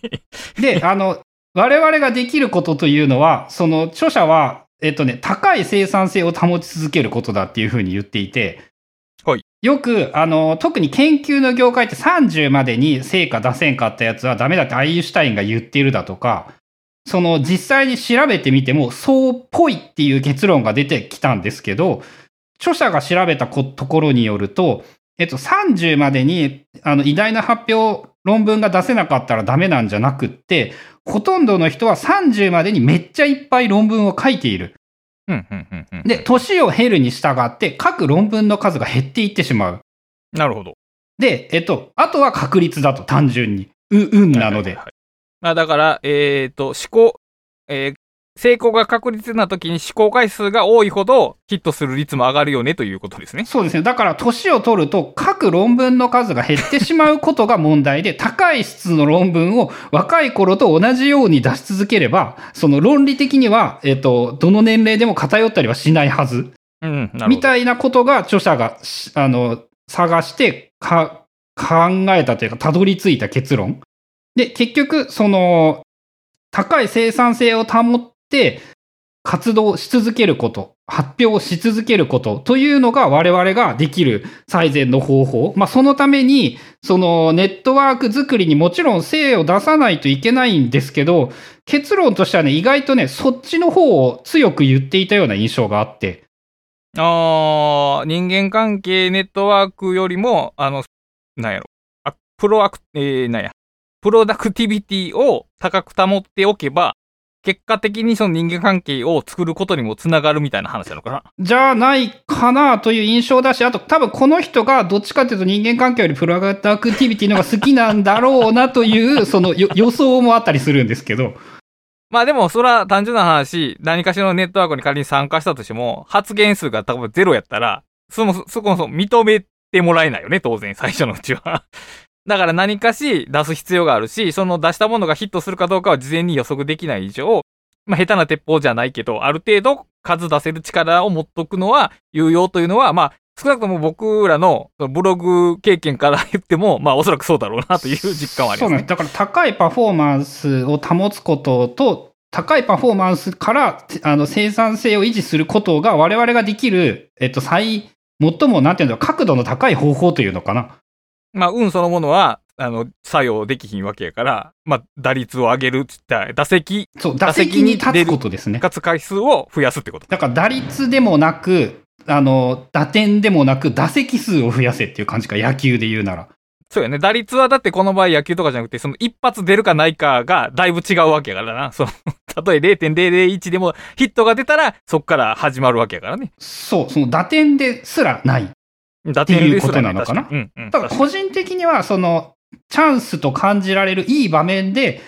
で、あの、我々ができることというのは、その著者は、えっとね、高い生産性を保ち続けることだっていうふうに言っていて、はい。よく、あの、特に研究の業界って30までに成果出せんかったやつはダメだってアインシュタインが言っているだとか、その実際に調べてみてもそうっぽいっていう結論が出てきたんですけど、著者が調べたこところによると、えっと、30までに、あの、偉大な発表、論文が出せなかったらダメなんじゃなくって、ほとんどの人は30までにめっちゃいっぱい論文を書いている。うん、うん、うん、うん。で、年を経るに従って、書く論文の数が減っていってしまう。なるほど。で、えっと、あとは確率だと、単純に。う、運なので。はいはいはいまあ、だから、えっ、と、思考、えー成功が確率な時に思考回数が多いほどヒットする率も上がるよねということですね。そうですね。だから、年を取ると、書く論文の数が減ってしまうことが問題で、高い質の論文を若い頃と同じように出し続ければ、その論理的には、えっと、どの年齢でも偏ったりはしないはず。うん。みたいなことが著者がしあの探してか考えたというかたどり着いた結論。で結局その高い生産性を保って活動し続けること発表し続けることというのが我々ができる最善の方法。まあそのためにそのネットワーク作りにもちろん精を出さないといけないんですけど結論としてはね意外とねそっちの方を強く言っていたような印象があって。あー人間関係ネットワークよりも、あの、なんやろ。プロアク、えー、なんや。プロダクティビティを高く保っておけば、結果的にその人間関係を作ることにもつながるみたいな話なのかな？じゃないかなという印象だし、あと多分この人がどっちかというと人間関係よりプロダクティビティの方が好きなんだろうなという、そのよ予想もあったりするんですけど。まあでも、それは単純な話、何かしらのネットワークに仮に参加したとしても、発言数が多分ゼロやったら、そもそも認めてもらえないよね、当然、最初のうちは。だから何かし出す必要があるし、その出したものがヒットするかどうかは事前に予測できない以上、まあ下手な鉄砲じゃないけど、ある程度数出せる力を持っとくのは有用というのは、まあ少なくとも僕らのブログ経験から言っても、まあおそらくそうだろうなという実感はありますねそうなんです。。だから高いパフォーマンスを保つことと、高いパフォーマンスからあの生産性を維持することが我々ができる、えっと、最、最も、なんていうの、角度の高い方法というのかな。まあ、運そのものは、あの、作用できひんわけやから、まあ、打率を上げるっつったら、打席、そう、打席に立つことですね。活回数を増やすってこと。だから打率でもなく、あの、打点でもなく、打席数を増やせっていう感じか、野球で言うなら。そうやね。打率はだってこの場合野球とかじゃなくて、その一発出るかないかがだいぶ違うわけやからな。その、たとえ0.001でもヒットが出たら、そっから始まるわけやからね。そう、その打点ですらない。打ていうことなのかな？確にうん、うん。だから個人的には、その、チャンスと感じられるいい場面で、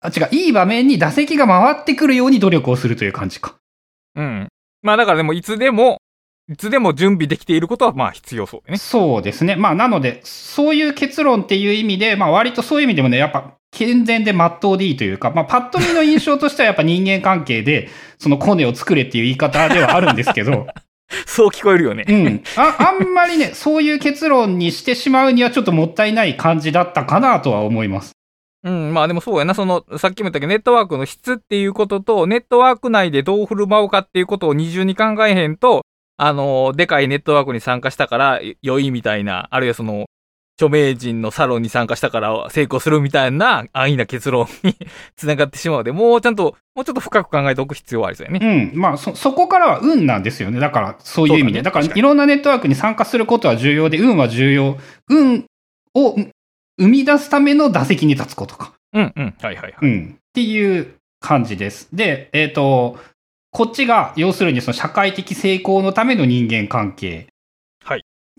あ、違う、いい場面に打席が回ってくるように努力をするという感じか。うん。まあだからでもいつでも、いつでも準備できていることはまあ必要そうだね。そうですね。まあ、なので、そういう結論っていう意味で、まあ、割とそういう意味でもね、やっぱ、健全で真っ当でいいというか、まあ、パッと見の印象としてはやっぱ人間関係で、そのコネを作れっていう言い方ではあるんですけど、そう聞こえるよね。うん。あ、あんまりね、そういう結論にしてしまうにはちょっともったいない感じだったかなとは思います。うん、まあでもそうやな、その、さっきも言ったけど、ネットワークの質っていうことと、ネットワーク内でどう振る舞うかっていうことを二重に考えへんと、あの、でかいネットワークに参加したから良いみたいな、あるいはその、著名人のサロンに参加したから成功するみたいな安易な結論につながってしまうので、もうちゃんと、もうちょっと深く考えておく必要はありそうやね。うん。まあ、そ、そこからは運なんですよね。だから、そういう意味で。だねだから、いろんなネットワークに参加することは重要で、運は重要。運を生み出すための打席に立つことか。うん、うん。はいはいはい。うん。っていう感じです。で、えっ、と、こっちが、要するにその社会的成功のための人間関係。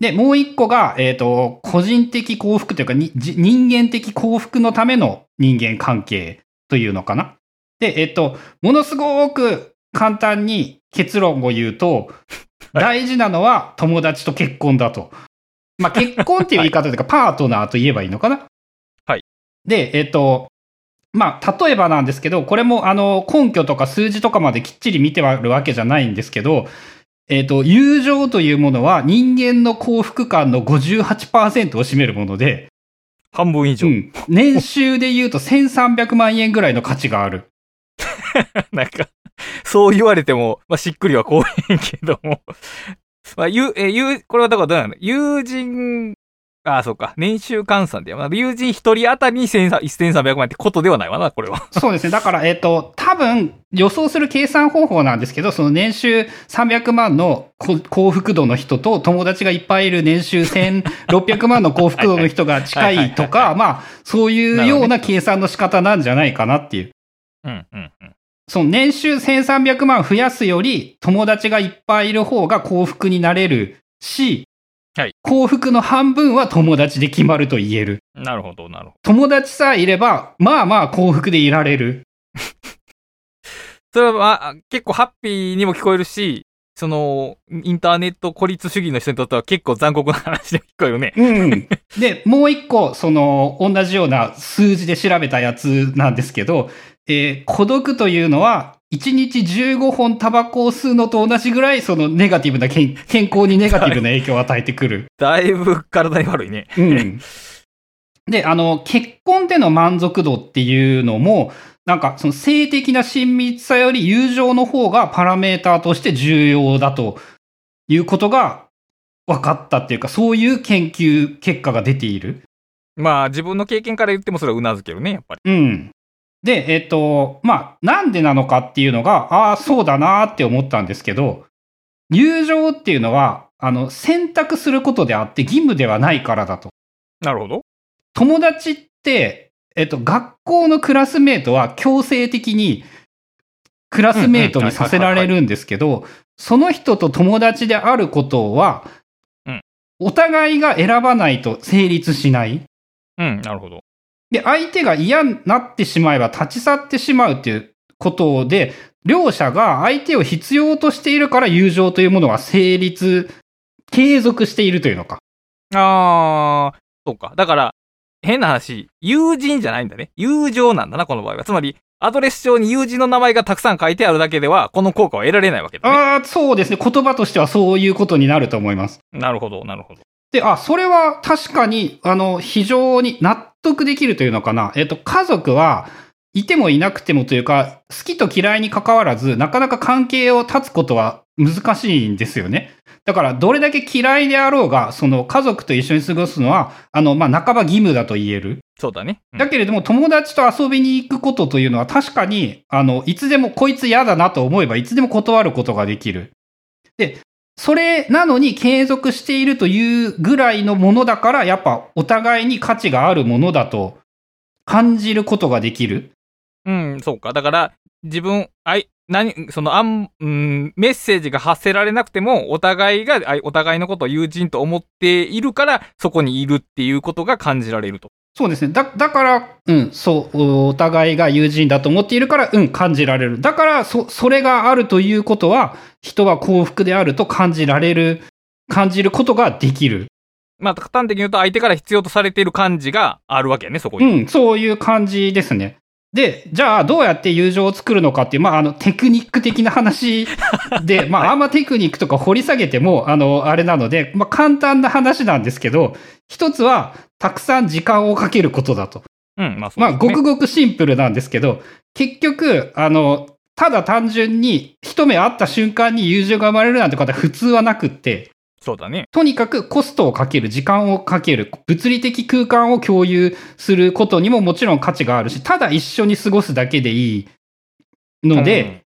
はい。で、もう一個が、えっ、と、個人的幸福というか人間的幸福のための人間関係というのかな。で、えっ、と、ものすごく簡単に結論を言うと、大事なのは友達と結婚だと。まあ、結婚っていう言い方というか、パートナーと言えばいいのかな。はい。で、えっ、と、まあ、例えばなんですけど、これも、あの、根拠とか数字とかまできっちり見てあるわけじゃないんですけど、えっ、と、友情というものは人間の幸福感の58%を占めるもので、半分以上。うん。年収で言うと1300万円ぐらいの価値がある。なんか、そう言われても、まあ、しっくりはこうへんけども。まあ、ゆ、え、ゆ、これはだからどうなの？友人、ああ、そうか。年収換算でや。まあ、友人一人当たりに1300万ってことではないわな、これは。そうですね。だから、えっ、と、多分、予想する計算方法なんですけど、その年収300万のこ幸福度の人と友達がいっぱいいる年収1600万の幸福度の人が近いとか、まあ、そういうような計算の仕方なんじゃないかなっていう。うん、うん、うん。その年収1300万増やすより、友達がいっぱいいる方が幸福になれるし、はい幸福の半分は友達で決まると言える。なるほど、なるほど。友達さえいれば、まあまあ幸福でいられる。それは、まあ、結構ハッピーにも聞こえるし、その、インターネット孤立主義の人にとっては結構残酷な話でも聞こえるね。うん。で、もう一個、その、同じような数字で調べたやつなんですけど、えー孤独というのは、1日15本タバコを吸うのと同じぐらい、そのネガティブな健、健康にネガティブな影響を与えてくる。だいぶ体に悪いね。うん。で、あの、結婚での満足度っていうのも、なんか、その性的な親密さより友情の方がパラメーターとして重要だということが分かったっていうか、そういう研究結果が出ている。まあ、自分の経験から言ってもそれは頷けるね、やっぱり。うん。で、えっと、まあ、なんでなのかっていうのが、ああ、そうだなーって思ったんですけど、友情っていうのは、あの、選択することであって義務ではないからだと。なるほど。友達って、えっと、学校のクラスメートは強制的にクラスメートにさせられるんですけど、その人と友達であることはうん、お互いが選ばないと成立しない。うん、なるほど。で、相手が嫌になってしまえば立ち去ってしまうっていうことで、両者が相手を必要としているから友情というものが成立、継続しているというのか。あー、そうか。だから、変な話、友人じゃないんだね。友情なんだな、この場合は。つまり、アドレス上に友人の名前がたくさん書いてあるだけでは、この効果は得られないわけだね。ああ、そうですね。言葉としてはそういうことになると思います。なるほど、なるほど。で、あ、それは確かに、あの、非常に納得できるというのかな。えっと、家族は、いてもいなくてもというか、好きと嫌いに関わらず、なかなか関係を断つことは難しいんですよね。だから、どれだけ嫌いであろうが、その家族と一緒に過ごすのは、あの、まあ、半ば義務だと言える。そうだね。うんだけれども、友達と遊びに行くことというのは確かに、あの、いつでもこいつ嫌だなと思えば、いつでも断ることができる。で、それなのに継続しているというぐらいのものだから、やっぱお互いに価値があるものだと感じることができる。うん、そうか。だから、自分、あい、何、その、あん、うん、メッセージが発せられなくても、お互いが、あいお互いのことを友人と思っているから、そこにいるっていうことが感じられると。そうですね。だ、だから、うん、そう、おお互いが友人だと思っているから、うん、感じられる。だから、そ、それがあるということは、人は幸福であると感じられる、感じることができる。まあ、端的に言うと、相手から必要とされている感じがあるわけやね、そこに。うん、そういう感じですね。で、じゃあどうやって友情を作るのかっていう、まあ、あの、テクニック的な話で、まあ、あんまテクニックとか掘り下げても、あの、あれなので、まあ、簡単な話なんですけど、一つは、たくさん時間をかけることだと。うん、まあ、そうまあ、ごくごくシンプルなんですけど、結局、あの、ただ単純に一目会った瞬間に友情が生まれるなんてことは普通はなくって、そうだね。とにかくコストをかける、時間をかける、物理的空間を共有することにももちろん価値があるし、ただ一緒に過ごすだけでいいので、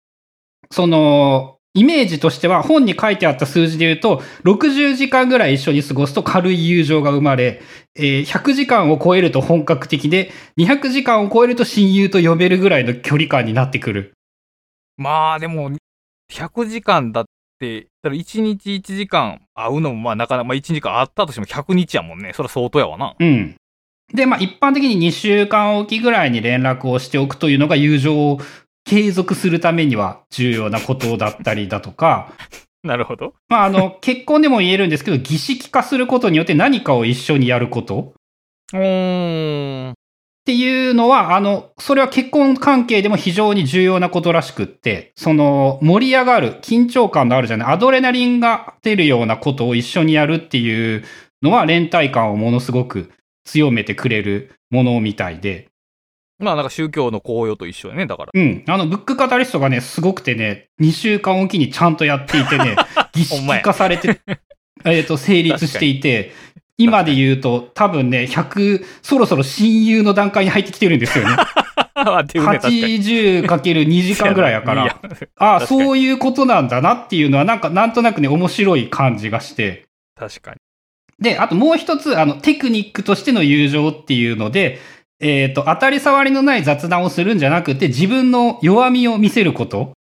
その、イメージとしては本に書いてあった数字で言うと、60時間ぐらい一緒に過ごすと軽い友情が生まれ、えー100時間を超えると本格的で、200時間を超えると親友と呼べるぐらいの距離感になってくる。うんまあ、でも、100時間だだから1日1時間会うのも、まあ、なかなか、まあ、1時間会ったとしても100日やもんね。それは相当やわな。うん。で、まあ一般的に2週間おきぐらいに連絡をしておくというのが友情を継続するためには重要なことだったりだとか、なるほど。まああの、結婚でも言えるんですけど、儀式化することによって何かを一緒にやることうーん。っていうのは、あの、それは結婚関係でも非常に重要なことらしくって、その、盛り上がる、緊張感のあるじゃない、アドレナリンが出るようなことを一緒にやるっていうのは、連帯感をものすごく強めてくれるものみたいで、まあ、なんか宗教の紅葉と一緒やね。だから。うん。あの、ブックカタリストがね、すごくてね、2週間おきにちゃんとやっていてね、儀式化されて、えっと、成立していて、今で言うと、多分ね、100、そろそろ親友の段階に入ってきてるんですよね。あっていうね、確かに。80×2 時間ぐらいやかいら。ああ、そういうことなんだなっていうのは、なんか、なんとなくね、面白い感じがして。確かに。で、あともう一つ、あの、テクニックとしての友情っていうので、えっ、と、当たり障りのない雑談をするんじゃなくて、自分の弱みを見せること。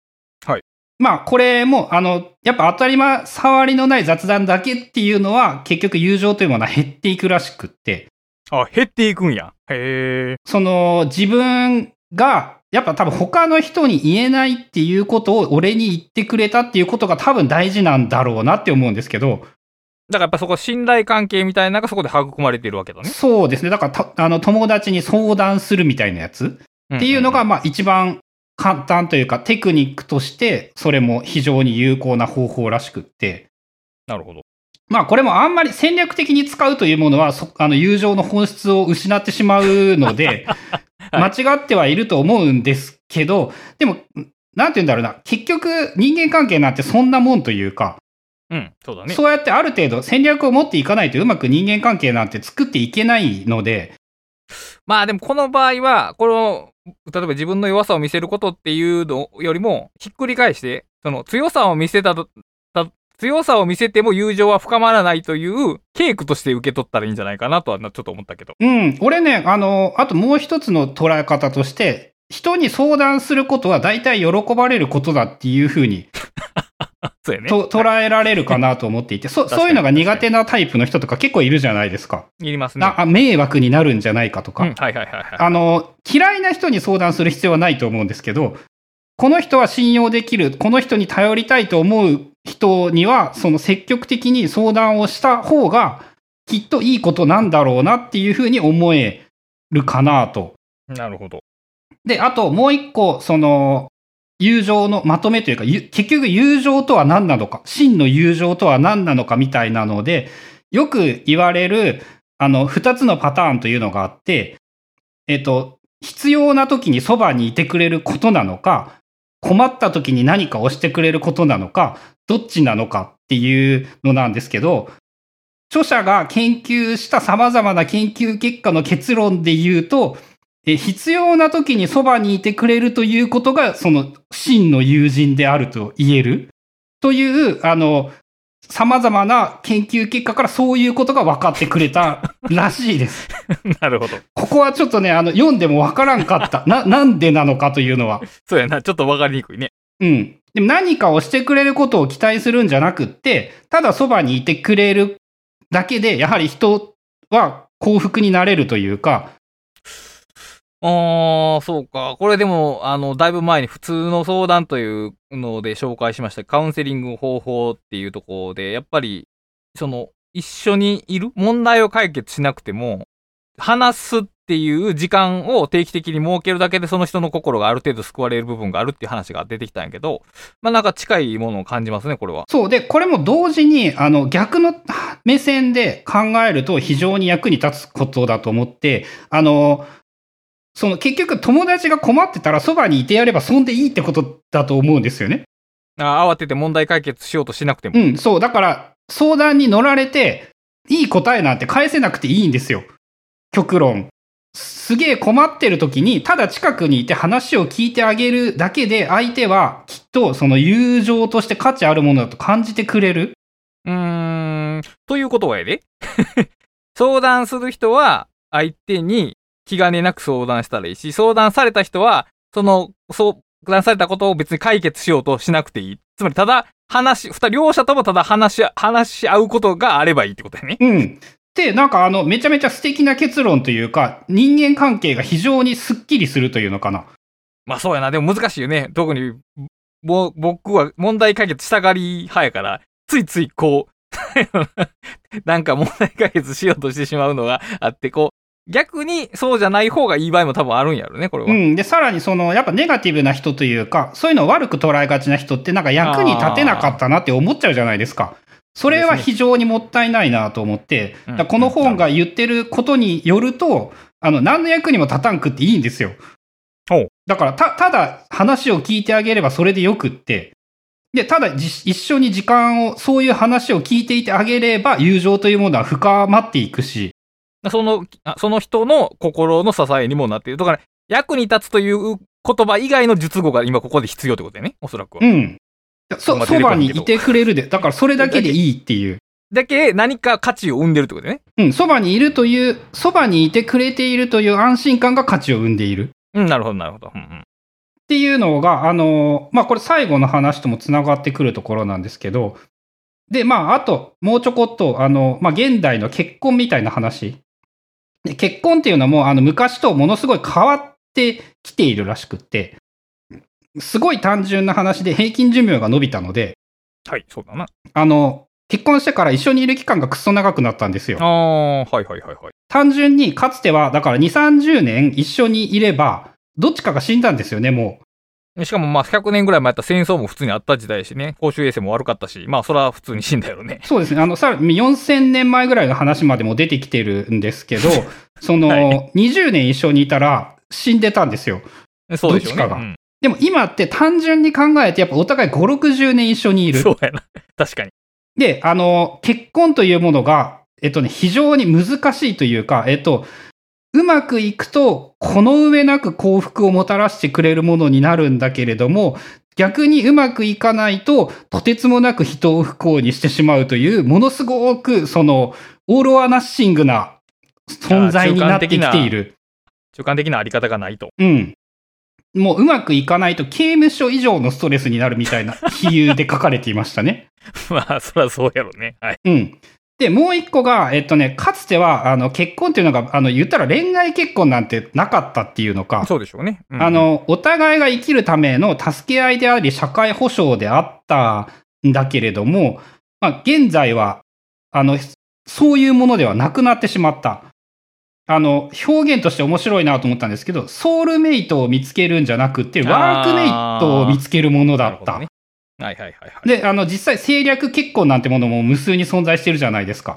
はい。まあ、これも、あの、やっぱ当たり障りのない雑談だけっていうのは、結局友情というものは減っていくらしくって、あ、減っていくんや。へえ。その、自分が、やっぱ多分他の人に言えないっていうことを俺に言ってくれたっていうことが多分大事なんだろうなって思うんですけど、だからやっぱそこ信頼関係みたいなのがそこで育まれているわけだね。そうですね。だからた、あの、友達に相談するみたいなやつっていうのが、まあ一番簡単というかテクニックとして、それも非常に有効な方法らしくって、なるほど。まあこれもあんまり戦略的に使うというものは、そあの、友情の本質を失ってしまうので、は間違ってはいると思うんですけど、でも、なんて言うんだろうな、結局人間関係なんてそんなもんというか、うん、そうだね。そうやってある程度戦略を持っていかないとうまく人間関係なんて作っていけないので、まあでもこの場合は、この、例えば自分の弱さを見せることっていうのよりも、ひっくり返して、その強さを見せた、強さを見せても友情は深まらないという、ケークとして受け取ったらいいんじゃないかなとはちょっと思ったけど。うん、俺ね、あの、あともう一つの捉え方として、人に相談することは大体喜ばれることだっていうふうに そうやね。と捉えられるかなと思っていて、そ そういうのが苦手なタイプの人とか結構いるじゃないですか。いりますね。ああ迷惑になるんじゃないかとか。うん、はいはいはいはい。あの、嫌いな人に相談する必要はないと思うんですけど、この人は信用できる、この人に頼りたいと思う人には、その積極的に相談をした方が、きっといいことなんだろうなっていうふうに思えるかなと。なるほど。で、あともう一個、その、友情のまとめというか、結局友情とは何なのか、真の友情とは何なのかみたいなので、よく言われる、あの、二つのパターンというのがあって、えっと、必要な時にそばにいてくれることなのか、困った時に何かをしてくれることなのか、どっちなのかっていうのなんですけど、著者が研究した様々な研究結果の結論で言うと、え必要な時にそばにいてくれるということが、その真の友人であると言えるという、あの、様々な研究結果からそういうことが分かってくれたらしいです。なるほど。ここはちょっとね、あの、読んでも分からんかった。な、なんでなのかというのは。そうやな。ちょっと分かりにくいね。うん。でも何かをしてくれることを期待するんじゃなくって、ただそばにいてくれるだけで、やはり人は幸福になれるというか、ああ、そうか。これでも、あの、だいぶ前に普通の相談というので紹介しましたカウンセリング方法っていうところで、やっぱり、その、一緒にいる問題を解決しなくても、話すっていう時間を定期的に設けるだけでその人の心がある程度救われる部分があるっていう話が出てきたんやけど、まあなんか近いものを感じますね、これは。そう。で、これも同時に、あの、逆の目線で考えると非常に役に立つことだと思って、あの、その結局友達が困ってたらそばにいてやればそんでいいってことだと思うんですよね。あ慌てて問題解決しようとしなくても。うん、そう。だから相談に乗られて、いい答えなんて返せなくていいんですよ。極論。すげえ困ってる時に、ただ近くにいて話を聞いてあげるだけで、相手はきっとその友情として価値あるものだと感じてくれる。うーん、ということはやで。相談する人は相手に気兼ねなく相談したらいいし、相談された人は、その、相談されたことを別に解決しようとしなくていい。つまり、ただ、話、二人、両者ともただ話し、話し合うことがあればいいってことだね。うん。で、なんかあの、めちゃめちゃ素敵な結論というか、人間関係が非常にスッキリするというのかな。まあそうやな。でも難しいよね。特に、ぼ、僕は問題解決したがり派やから、ついついこう なんか問題解決しようとしてしまうのがあって、こう、逆にそうじゃない方がいい場合も多分あるんやろね、これは。うん。で、さらにその、やっぱネガティブな人というか、そういうのを悪く捉えがちな人ってなんか役に立てなかったなって思っちゃうじゃないですか。それは非常にもったいないなと思って、ね、この本が言ってることによると、あの、何の役にも立たんくっていいんですよ。だから、た、ただ話を聞いてあげればそれでよくって、で、ただ一緒に時間を、そういう話を聞いていてあげれば、友情というものは深まっていくし、その、その人の心の支えにもなっている。だから、役に立つという言葉以外の述語が今ここで必要ってことだよね、おそらくは。うん。そ、そばにいてくれるで。だからそれだけでいいっていう。だけ何か価値を生んでるってことね。うん、そばにいるという、そばにいてくれているという安心感が価値を生んでいる。うん、なるほど、なるほど。うんうん、っていうのが、あの、まあ、これ最後の話ともつながってくるところなんですけど、で、まあ、あと、もうちょこっと、あの、まあ、現代の結婚みたいな話で結婚っていうのも、あの、昔とものすごい変わってきているらしくって、すごい単純な話で平均寿命が伸びたので、はい、そうだな。あの、結婚してから一緒にいる期間がくっそ長くなったんですよ。ああ、はいはいはいはい。単純にかつては、だから2、30年一緒にいれば、どっちかが死んだんですよね、もう。しかもまあ100年ぐらい前やった戦争も普通にあった時代しね、公衆衛生も悪かったし、まあそれは普通に死んだよね。そうですね。あの、さらに4000年前ぐらいの話までも出てきてるんですけど、その、はい、20年一緒にいたら死んでたんですよ。そうでしょうね。どっちかが。うん、でも今って単純に考えてやっぱお互い5、60年一緒にいる。そうやな。確かに。で、あの、結婚というものが、えっとね、非常に難しいというか、えっと、うまくいくと、この上なく幸福をもたらしてくれるものになるんだけれども、逆にうまくいかないと、とてつもなく人を不幸にしてしまうという、ものすごく、その、オールアナッシングな存在になってきている。中間的なあり方がないと。うん。もううまくいかないと刑務所以上のストレスになるみたいな比喩で書かれていましたね。まあ、そりゃそうやろね。はい。うん。で、もう一個が、えっとね、かつては、あの、結婚っていうのが、あの、言ったら恋愛結婚なんてなかったっていうのか。そうでしょうね。うん、あの、お互いが生きるための助け合いであり、社会保障であったんだけれども、まあ、現在は、あの、そういうものではなくなってしまった。あの、表現として面白いなと思ったんですけど、ソウルメイトを見つけるんじゃなくて、ワークメイトを見つけるものだった。はいはいはい、はい。で、あの、実際政略結婚なんてものも無数に存在してるじゃないですか。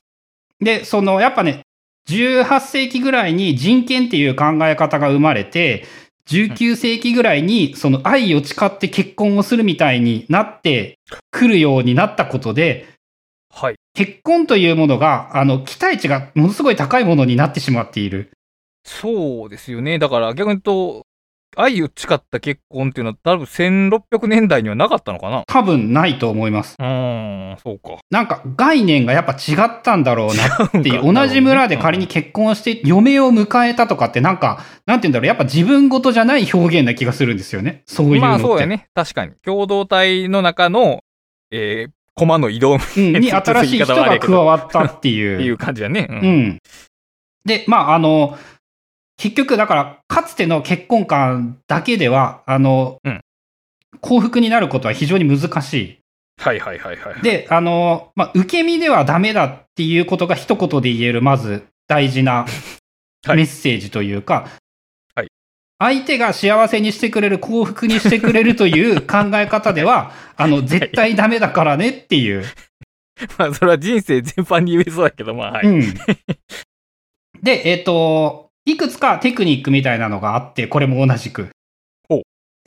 で、その、やっぱね、18世紀ぐらいに人権っていう考え方が生まれて、19世紀ぐらいに、その愛を誓って結婚をするみたいになってくるようになったことで、はい。結婚というものが、あの、期待値がものすごい高いものになってしまっている。そうですよね。だから逆に言うと、愛を誓った結婚っていうのは多分1600年代にはなかったのかな？多分ないと思います。うーん、そうか。なんか概念がやっぱ違ったんだろうなっていう、同じ村で仮に結婚して嫁を迎えたとかってなんか、なんて言うんだろう、やっぱ自分事じゃない表現な気がするんですよね。そういうのって。まあそうやね。確かに。共同体の中の、えー、駒の移動っうん。に新しい人が加わったっててい。いう う感じだね。うう。ん。で、まああの、結局だから、かつての結婚観だけでは、あの、うん幸福になることは非常に難しい。はいはいはいはい。で、あの、まあ、受け身ではダメだっていうことが一言で言える、まず大事な はいメッセージというか、はい相手が幸せにしてくれる、幸福にしてくれるという 考え方では、あの、絶対ダメだからねっていう。まあそれは人生全般に言えそうだけど、まあはい。うん。で、えっ、と、いくつかテクニックみたいなのがあって、これも同じく。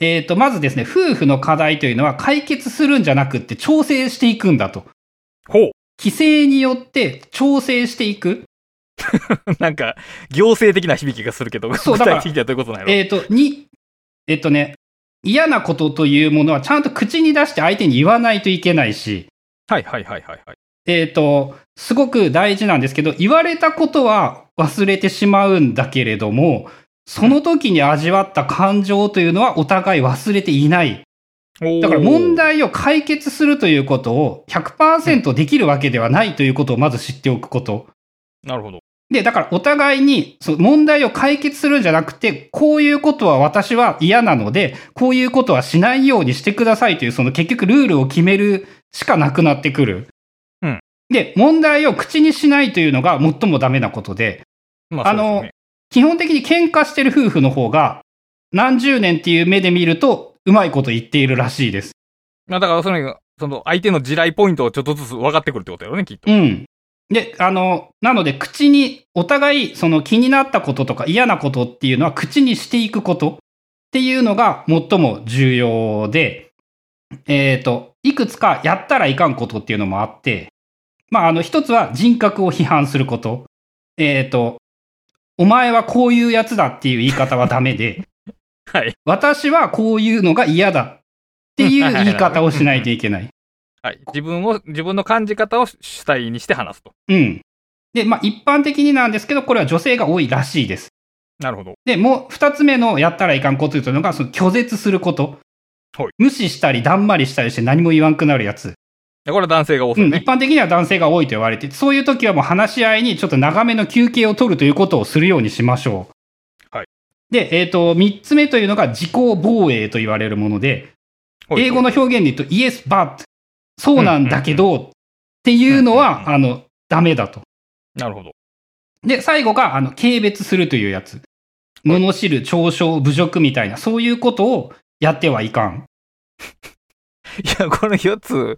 えっ、と、まずですね、夫婦の課題というのは解決するんじゃなくって調整していくんだと。ほう。規制によって調整していく。なんか、行政的な響きがするけど、そう具体的にはどういうことなのえっ、と、に、えっ、とね、嫌なことというものはちゃんと口に出して相手に言わないといけないし、はいはいはいはいはい。えっ、と、すごく大事なんですけど、言われたことは忘れてしまうんだけれども、その時に味わった感情というのはお互い忘れていない。だから問題を解決するということを100%できるわけではないということをまず知っておくこと。なるほど。で、だからお互いにそう問題を解決するんじゃなくて、こういうことは私は嫌なので、こういうことはしないようにしてくださいという、その結局ルールを決めるしかなくなってくる。うんで、問題を口にしないというのが最もダメなことで、まあ、そうですよね基本的に喧嘩してる夫婦の方が、何十年っていう目で見ると、うまいこと言っているらしいです。まあだからその、その相手の地雷ポイントをちょっとずつ分かってくるってことやろね、きっと。うん。で、あの、なので、口に、お互い、その気になったこととか嫌なことっていうのは口にしていくことっていうのが最も重要で、えっ、と、いくつかやったらいかんことっていうのもあって、まあ、あの、一つは人格を批判すること。えっ、と、お前はこういうやつだっていう言い方はダメで、はい。私はこういうのが嫌だっていう言い方をしないといけない。はい。自分を、自分の感じ方を主体にして話すと。うん。で、まあ一般的になんですけど、これは女性が多いらしいです。なるほど。で、もう二つ目のやったらいかんことというのが、その拒絶すること。はい無視したり、だんまりしたりして何も言わんくなるやつ。これは男性が多そううんね。一般的には男性が多いと言われて、そういう時はもう話し合いにちょっと長めの休憩を取るということをするようにしましょう。はい。で、えっ、と、三つ目というのが自己防衛と言われるもので、はい英語の表現で言うと、yes, but、そうなんだけど、っていうのは、あの、ダメだと。なるほど。で、最後が、あの、軽蔑するというやつ。罵る、嘲笑、侮辱みたいな、そういうことをやってはいかん。いや、この4つ、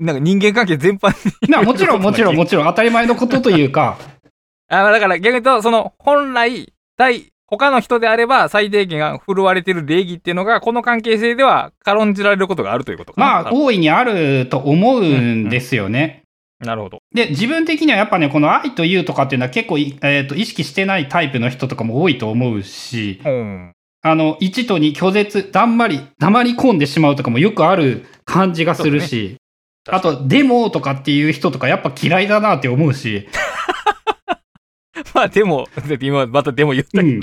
なんか人間関係全般に。まあ、もちろん、もちろん、もちろん、当たり前のことというか、あだから逆に言うと、その、本来、対、他の人であれば最低限振るわれてる礼儀っていうのが、この関係性では軽んじられることがあるということ。まあ、大いにあると思うんですよね。なるほど。で、自分的にはやっぱね、この愛というとかっていうのは結構い、えっ、と、意識してないタイプの人とかも多いと思うし、うん。あの、1と2拒絶、だんまり、黙り込んでしまうとかもよくある感じがするし、あと、でもとかっていう人とかやっぱ嫌いだなって思うし、まあでも、今またでも言ったけど、うん。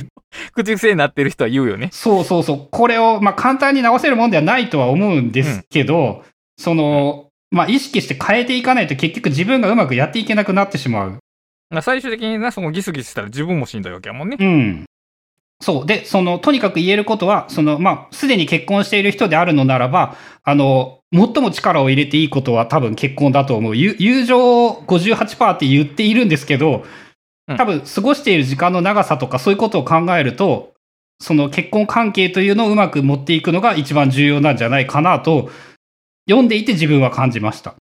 口癖になってる人は言うよね。そうそうそう。これを、まあ、簡単に直せるもんではないとは思うんですけど、その、まあ、意識して変えていかないと結局自分がうまくやっていけなくなってしまう。まあ最終的にな、そのギスギスしたら自分もしんどいわけやもんね。うん。そう。で、その、とにかく言えることは、その、まあ、すでに結婚している人であるのならば、あの、最も力を入れていいことは多分結婚だと思う。ゆ友情58%って言っているんですけど、多分過ごしている時間の長さとかそういうことを考えると、その結婚関係というのをうまく持っていくのが一番重要なんじゃないかなと、読んでいて自分は感じました。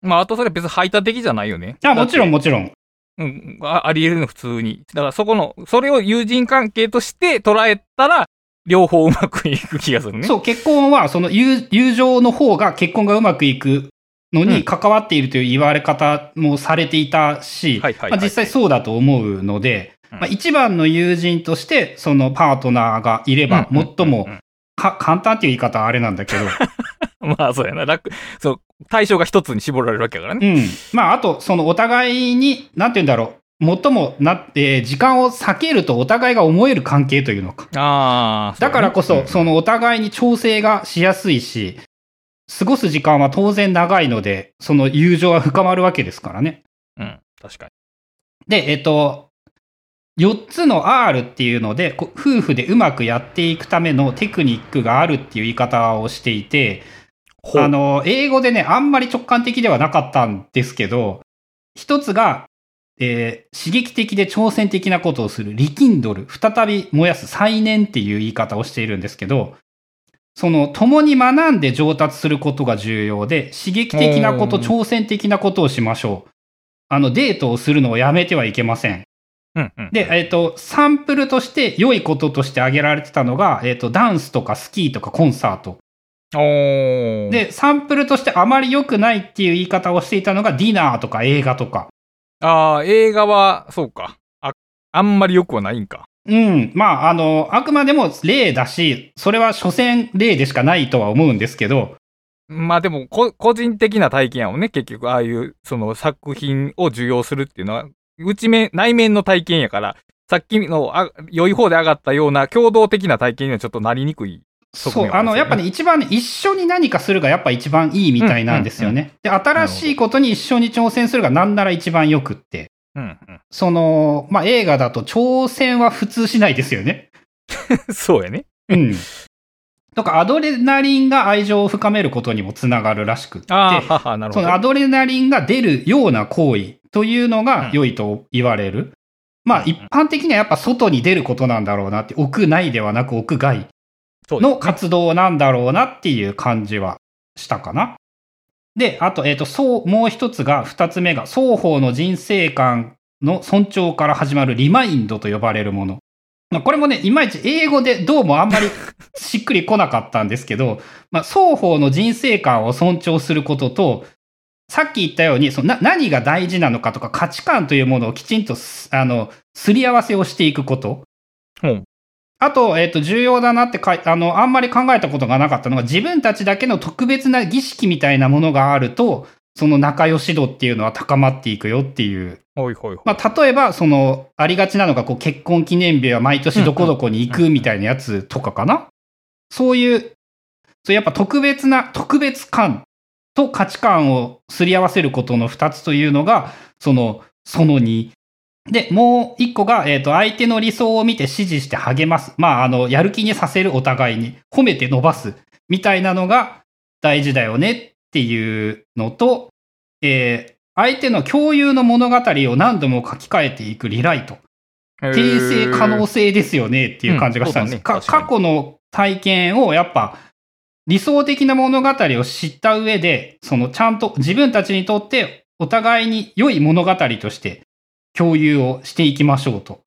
まああとそれ別に排他的じゃないよね。あ、もちろんももちろん。うん、ああり得るの普通に。だからそこの、それを友人関係として捉えたら、両方うまくいく気がするね。そう、結婚は、その友友情の方が結婚がうまくいくのに関わっているという言われ方もされていたし、実際そうだと思うので、うんまあ一番の友人として、そのパートナーがいれば、うん最もか簡単っていう言い方はあれなんだけど、まあそうやな。楽、そう、対象が一つに絞られるわけだからね。うん。まあ、あと、そのお互いに、なんて言うんだろう、最もなって、時間を避けるとお互いが思える関係というのか。ああ、だからこそ、うそのお互いに調整がしやすいし、過ごす時間は当然長いので、その友情は深まるわけですからね。んうん、確かに。で、えっと、4つの R っていうので、夫婦でうまくやっていくためのテクニックがあるっていう言い方をしていて、あの、英語でね、あんまり直感的ではなかったんですけど、一つが、えー刺激的で挑戦的なことをする、リキンドル、再び燃やす、再燃っていう言い方をしているんですけど、その、共に学んで上達することが重要で、刺激的なこと、挑戦的なことをしましょう。あの、デートをするのをやめてはいけません。うんうん。で、えっ、と、サンプルとして良いこととして挙げられてたのが、えっ、と、ダンスとかスキーとかコンサート。で、サンプルとしてあまり良くないっていう言い方をしていたのがディナーとか映画とか。ああ、映画は、そうか。あ、あんまり良くはないんか。うん。まあ、あの、あくまでも例だし、それは所詮例でしかないとは思うんですけど、まあでも、こ、個人的な体験やもんね。結局、ああいう、その作品を受容するっていうのは、内面、内面の体験やから、さっきの、あ、良い方で上がったような共同的な体験にはちょっとなりにくい。そう、あの、やっぱね、一番ね、一緒に何かするがやっぱ一番いいみたいなんですよね。で、新しいことに一緒に挑戦するがなんなら一番よくって。うん、その、まあ、映画だと挑戦は普通しないですよね。うん。そうやね。うん。とか、アドレナリンが愛情を深めることにもつながるらしくって、ああ、はは、なるほど。そのアドレナリンが出るような行為というのが良いと言われる。まあ、うん一般的にはやっぱ外に出ることなんだろうなって、屋内ではなく屋外の活動なんだろうなっていう感じはしたかな。で、あと、えっ、と、そう、もう一つが、二つ目が、双方の人生観の尊重から始まるリマインドと呼ばれるもの。まあこれもね、いまいち英語でどうもあんまり しっくりこなかったんですけど、まあ、双方の人生観を尊重することと、さっき言ったように、そのな何が大事なのかとか価値観というものをきちんとす、あの、すり合わせをしていくこと。うんあと、えっ、と、重要だなってかい、あの、あんまり考えたことがなかったのが、自分たちだけの特別な儀式みたいなものがあると、その仲良し度っていうのは高まっていくよっていう。ほいほいほい。まあ、例えば、その、ありがちなのが、こう、結婚記念日は毎年どこどこに行くみたいなやつとかかな。そういう、そうやっぱ特別な、特別感と価値観をすり合わせることの二つというのが、その、その2。で、もう一個が、えっ、と、相手の理想を見て支持して励ます。まあ、あの、やる気にさせるお互いに、褒めて伸ばす。みたいなのが大事だよねっていうのと、えー相手の共有の物語を何度も書き換えていくリライト。訂正可能性ですよねっていう感じがしたんです。かうんね過去の体験をやっぱ理想的な物語を知った上で、そのちゃんと自分たちにとってお互いに良い物語として共有をしていきましょうと。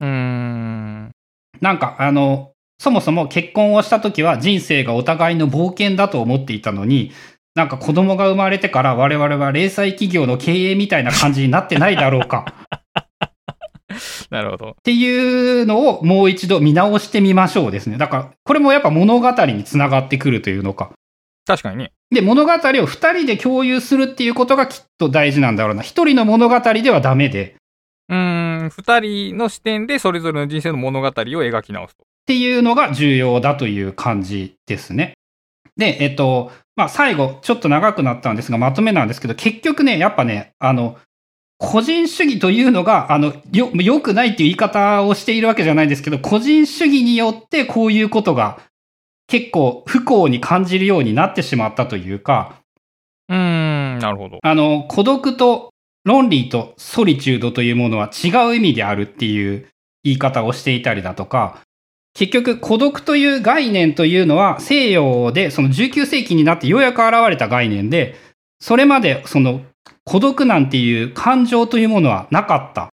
うーん。なんかあの、そもそも結婚をした時は人生がお互いの冒険だと思っていたのに、なんか子供が生まれてから我々は零細企業の経営みたいな感じになってないだろうか。なるほど。っていうのをもう一度見直してみましょうですね。だから、これもやっぱ物語につながってくるというのか。確かにね。で、物語を二人で共有するっていうことがきっと大事なんだろうな。一人の物語ではダメで、うーん、二人の視点でそれぞれの人生の物語を描き直すと。っていうのが重要だという感じですね。で、えっと、まあ、最後、ちょっと長くなったんですが、まとめなんですけど、結局ね、やっぱね、あの、個人主義というのが、あの、よ、良くないっていう言い方をしているわけじゃないですけど、個人主義によってこういうことが結構不幸に感じるようになってしまったというか、うーん、なるほど。あの、孤独とロンリーとソリチュードというものは違う意味であるっていう言い方をしていたりだとか、結局孤独という概念というのは西洋でその19世紀になってようやく現れた概念で、それまでその孤独なんていう感情というものはなかった。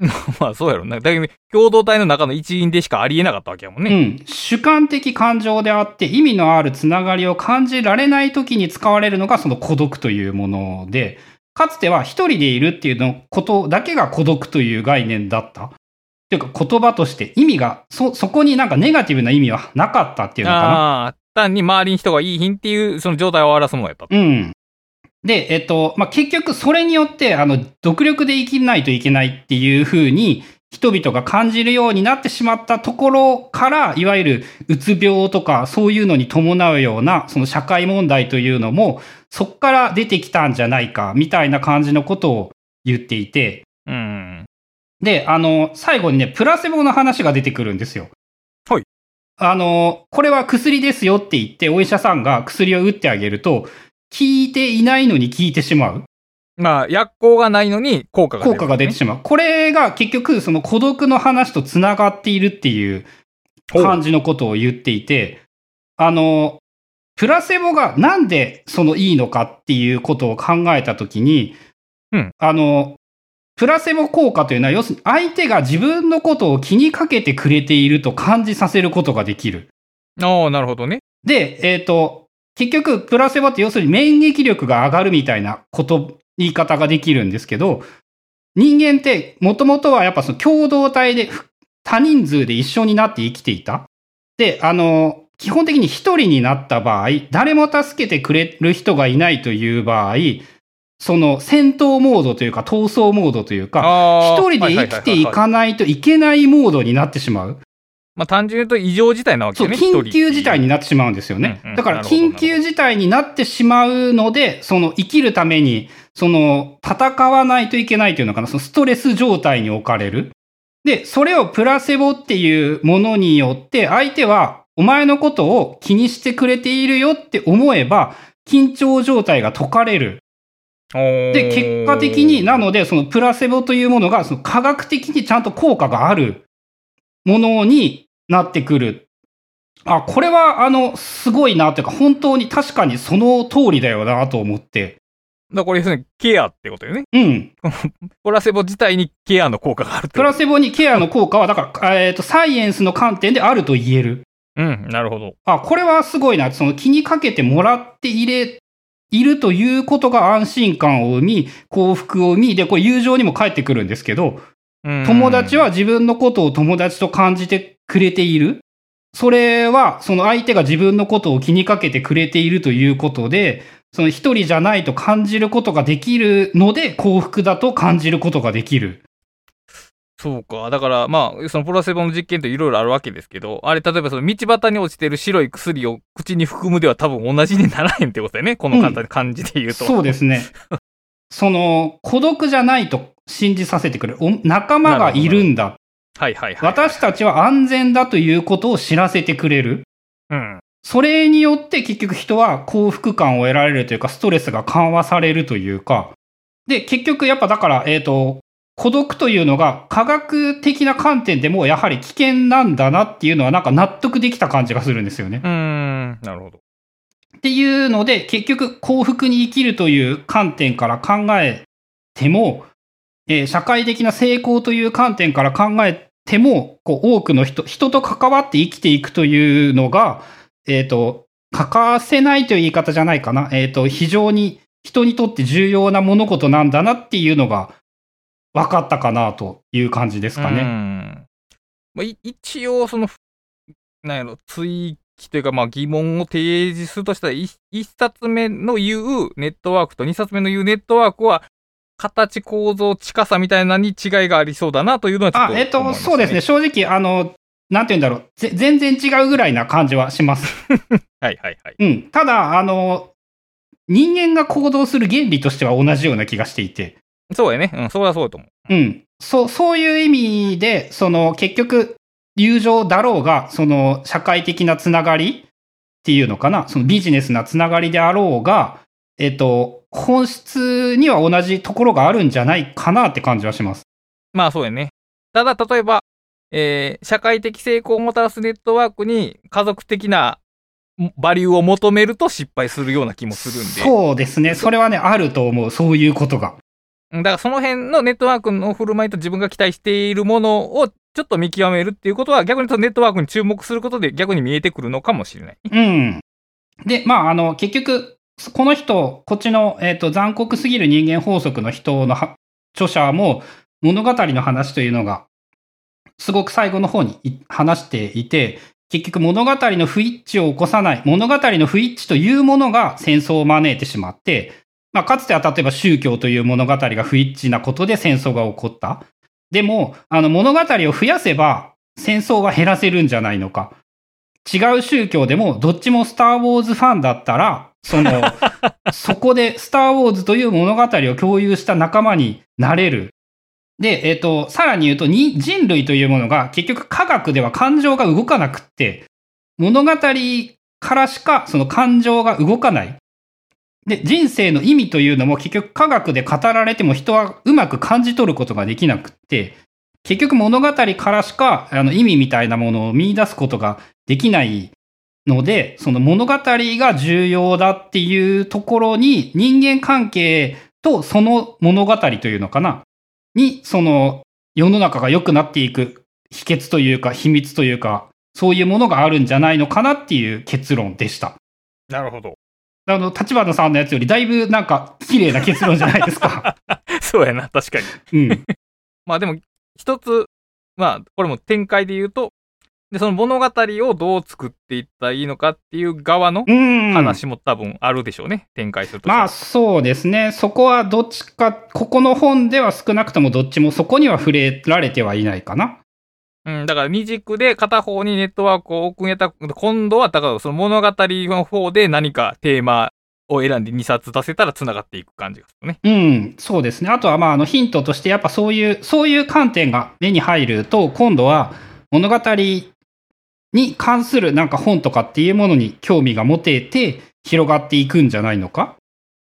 まあそうやろな。だけど、共同体の中の一員でしかありえなかったわけやもんね。うん。主観的感情であって、意味のあるつながりを感じられない時に使われるのがその孤独というもので、かつては一人でいるっていうのことだけが孤独という概念だった。っていうか言葉として意味が、そ、そこになんかネガティブな意味はなかったっていうのかな。単に周りに人がいい品っていう、その状態を表すものやった。うん。で、えっと、まあ、結局それによって、あの、独力で生きないといけないっていう風に、人々が感じるようになってしまったところから、いわゆるうつ病とかそういうのに伴うような、その社会問題というのも、そっから出てきたんじゃないか、みたいな感じのことを言っていて、うん。で、あの、最後にね、プラセボの話が出てくるんですよ。はい。あの、これは薬ですよって言って、お医者さんが薬を打ってあげると、効いていないのに効いてしまう。まあ、薬効がないのに効果が出る、効果が出てしまう。これが結局、その孤独の話と繋がっているっていう感じのことを言っていて、あの、プラセボがなんでそのいいのかっていうことを考えたときに、うんあの、プラセボ効果というのは、要するに相手が自分のことを気にかけてくれていると感じさせることができる。ああ、なるほどね。で、えっ、と、結局、プラセボって要するに免疫力が上がるみたいなこと、言い方ができるんですけど、人間ってもともとはやっぱその共同体でふ多人数で一緒になって生きていた。で、あの、基本的に一人になった場合、誰も助けてくれる人がいないという場合、その戦闘モードというか闘争モードというか。一人で生きていかないといけないモードになってしまう。まあ単純に言うと異常事態なわけそう、ね。緊急事態に。になってしまうんですよねうんう。んだから、緊急事態になってしまうので、その、生きるために、その、戦わないといけないというのかな、そのストレス状態に置かれる。で、それをプラセボっていうものによって、相手は、お前のことを気にしてくれているよって思えば、緊張状態が解かれる。で、で結果的に、なので、そのプラセボというものが、その科学的にちゃんと効果があるものになってくる。あ、これは、あの、すごいな、というか、本当に確かにその通りだよな、と思って。だからこれ要するにケアってことよね。うん。プラセボ自体にケアの効果があるプラセボにケアの効果は、だから、えっ、と、サイエンスの観点であると言える。うん、なるほど。あ、これはすごいな。その気にかけてもらっていれ、いるということが安心感を生み、幸福を生み、で、これ友情にも返ってくるんですけど、うん友達は自分のことを友達と感じてくれている。それは、その相手が自分のことを気にかけてくれているということで、その一人じゃないと感じることができるので、幸福だと感じることができる。そうか。だから、まあ、そのプラセボの実験っていろいろあるわけですけど、あれ、例えばその道端に落ちてる白い薬を口に含むでは多分同じにならへんってことだよね。この簡単な感じで言うと。そうですね。その、孤独じゃないと信じさせてくれる。お仲間がいるんだ。はいはいはい。私たちは安全だということを知らせてくれる。うん。それによって結局人は幸福感を得られるというか、ストレスが緩和されるというか、で、結局やっぱだから、えっ、と、孤独というのが科学的な観点でもやはり危険なんだなっていうのはなんか納得できた感じがするんですよね。うーん。なるほど。っていうので、結局幸福に生きるという観点から考えても、えー社会的な成功という観点から考えても、こう多くの人、人と関わって生きていくというのが、えっ、と、欠かせないという言い方じゃないかな。えっ、と、非常に人にとって重要な物事なんだなっていうのが分かったかなという感じですかね。まあ、一応、その、なんやろ、追記というか、まあ疑問を提示するとしたら、一一冊目の言うネットワークと二冊目の言うネットワークは、形、構造、近さみたいなのに違いがありそうだなというのはちょっと、あえっ、と、そうですね。。正直、あの、なんて言うんだろう。ぜ全然違うぐらいな感じはします。はいはいはい。うん。ただ、あの、人間が行動する原理としては同じような気がしていて。そうやね。うん、それはそうだと思う。うん。そう、そういう意味で、その、結局、友情だろうが、その、社会的なつながりっていうのかな。そのビジネスなつながりであろうが、えっと、本質には同じところがあるんじゃないかなって感じはします。まあそうやね。ただ、例えば、えー社会的成功をもたらすネットワークに家族的なバリューを求めると失敗するような気もするんで。そうですね。それはね、あると思う。そういうことが。だからその辺のネットワークの振る舞いと自分が期待しているものをちょっと見極めるっていうことは逆にとネットワークに注目することで逆に見えてくるのかもしれない。うん。で、まあ、あの、結局、この人、こっちの、えっ、と、残酷すぎる人間法則の人の著者も、物語の話というのが、すごく最後の方に話していて、結局物語の不一致を起こさない、物語の不一致というものが戦争を招いてしまって、まあ、かつては例えば宗教という物語が不一致なことで戦争が起こった。でも、あの物語を増やせば戦争は減らせるんじゃないのか。違う宗教でもどっちもスター・ウォーズファンだったら、その、そこでスター・ウォーズという物語を共有した仲間になれる。で、えっ、と、さらに言うとに、人類というものが結局科学では感情が動かなくって、物語からしかその感情が動かない。で、人生の意味というのも結局科学で語られても人はうまく感じ取ることができなくって、結局物語からしかあの意味みたいなものを見出すことができないので、その物語が重要だっていうところに人間関係とその物語というのかな？に、その世の中が良くなっていく秘訣というか秘密というか、そういうものがあるんじゃないのかなっていう結論でした。なるほど。あの、立花さんのやつよりだいぶなんか綺麗な結論じゃないですか。そうやな、確かに。うん。まあでも、一つ、まあ、これも展開で言うと、で、その物語をどう作っていったらいいのかっていう側のうん。話も多分あるでしょうね、展開すると。まあそうですね。そこはどっちか、ここの本では少なくともどっちもそこには触れられてはいないかな。うん、だから二軸で片方にネットワークを置くんやったら、今度は、だからその物語の方で何かテーマを選んで2冊出せたら繋がっていく感じがするね。うん、そうですね。あとはまああのヒントとしてやっぱそういう、そういう観点が目に入ると、今度は物語に関するなんか本とかっていうものに興味が持てて広がっていくんじゃないのか？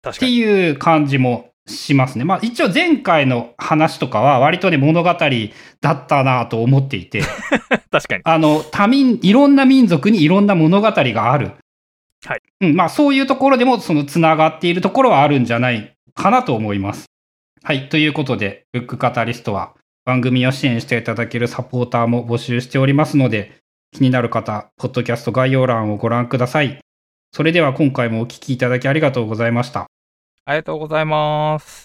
って。いう感じもしますね。まあ一応前回の話とかは割とね物語だったなと思っていて、確かに。あの多民、いろんな民族にいろんな物語がある。はい。うん、まあそういうところでもその繋がっているところはあるんじゃないかなと思います。はい。ということで、ブックカタリストは番組を支援していただけるサポーターも募集しておりますので、気になる方、ポッドキャスト概要欄をご覧ください。それでは今回もお聞きいただきありがとうございました。ありがとうございます。